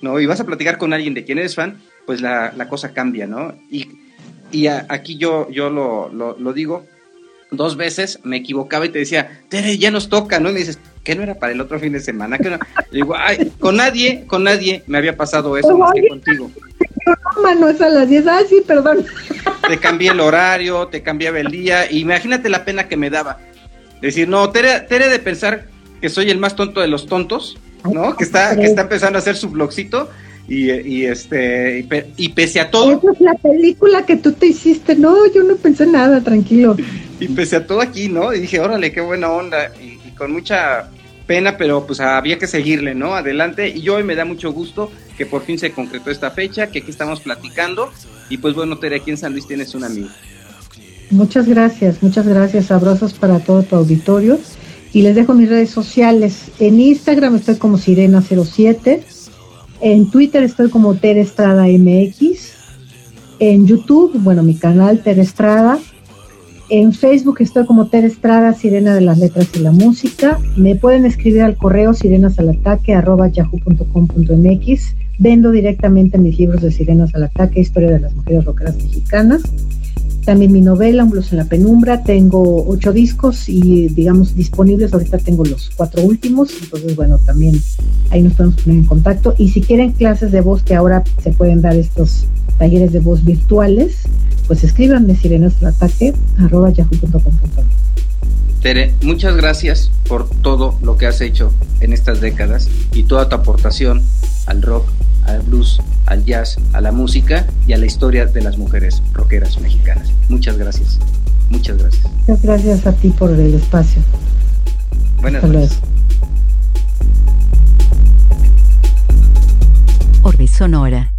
¿no? Y vas a platicar con alguien de quien eres fan, pues la, la cosa cambia, ¿no? Y y aquí yo, yo lo, lo, digo, dos veces me equivocaba y te decía, Tere, ya nos toca, ¿no? Y me dices, ¿qué no era para el otro fin de semana? que no? digo, ay, con nadie, con nadie me había pasado eso más que contigo. No, no es a las 10, ah, sí, perdón. Te cambié el horario, te cambiaba el día, imagínate la pena que me daba. Decir, no, Tere, Tere de pensar que soy el más tonto de los tontos, ¿no? Que está, que está empezando a hacer su blogcito y, este y, pese a todo. Esa es la película que tú te hiciste. No yo no pensé nada tranquilo. Y pese a todo aquí no y dije órale qué buena onda y, con mucha pena pero pues había que seguirle no adelante. Y hoy me da mucho gusto que por fin se concretó esta fecha que aquí estamos platicando. Y pues bueno Tere aquí en San Luis tienes un amigo. Muchas gracias muchas gracias. Abrazos para todo tu auditorio. Y les dejo mis redes sociales. En Instagram estoy como sirena07. En Twitter estoy como Ter Estrada MX. En YouTube, bueno, mi canal Ter Estrada. En Facebook estoy como Ter Estrada, Sirena de las Letras y la Música. Me pueden escribir al correo sirenasalataque.yahoo.com.mx. Vendo directamente mis libros de Sirenas al Ataque, Historia de las Mujeres Rockeras Mexicanas. También mi novela, Un en la penumbra. Tengo ocho discos y, digamos, disponibles. Ahorita tengo los cuatro últimos. Entonces, bueno, también ahí nos podemos poner en contacto. Y si quieren clases de voz, que ahora se pueden dar estos talleres de voz virtuales, pues escríbanme ataque arroba Tere, muchas gracias por todo lo que has hecho en estas décadas y toda tu aportación al rock, al blues, al jazz, a la música y a la historia de las mujeres rockeras mexicanas. Muchas gracias. Muchas gracias. Muchas gracias a ti por el espacio. Buenas noches. Orbe Sonora.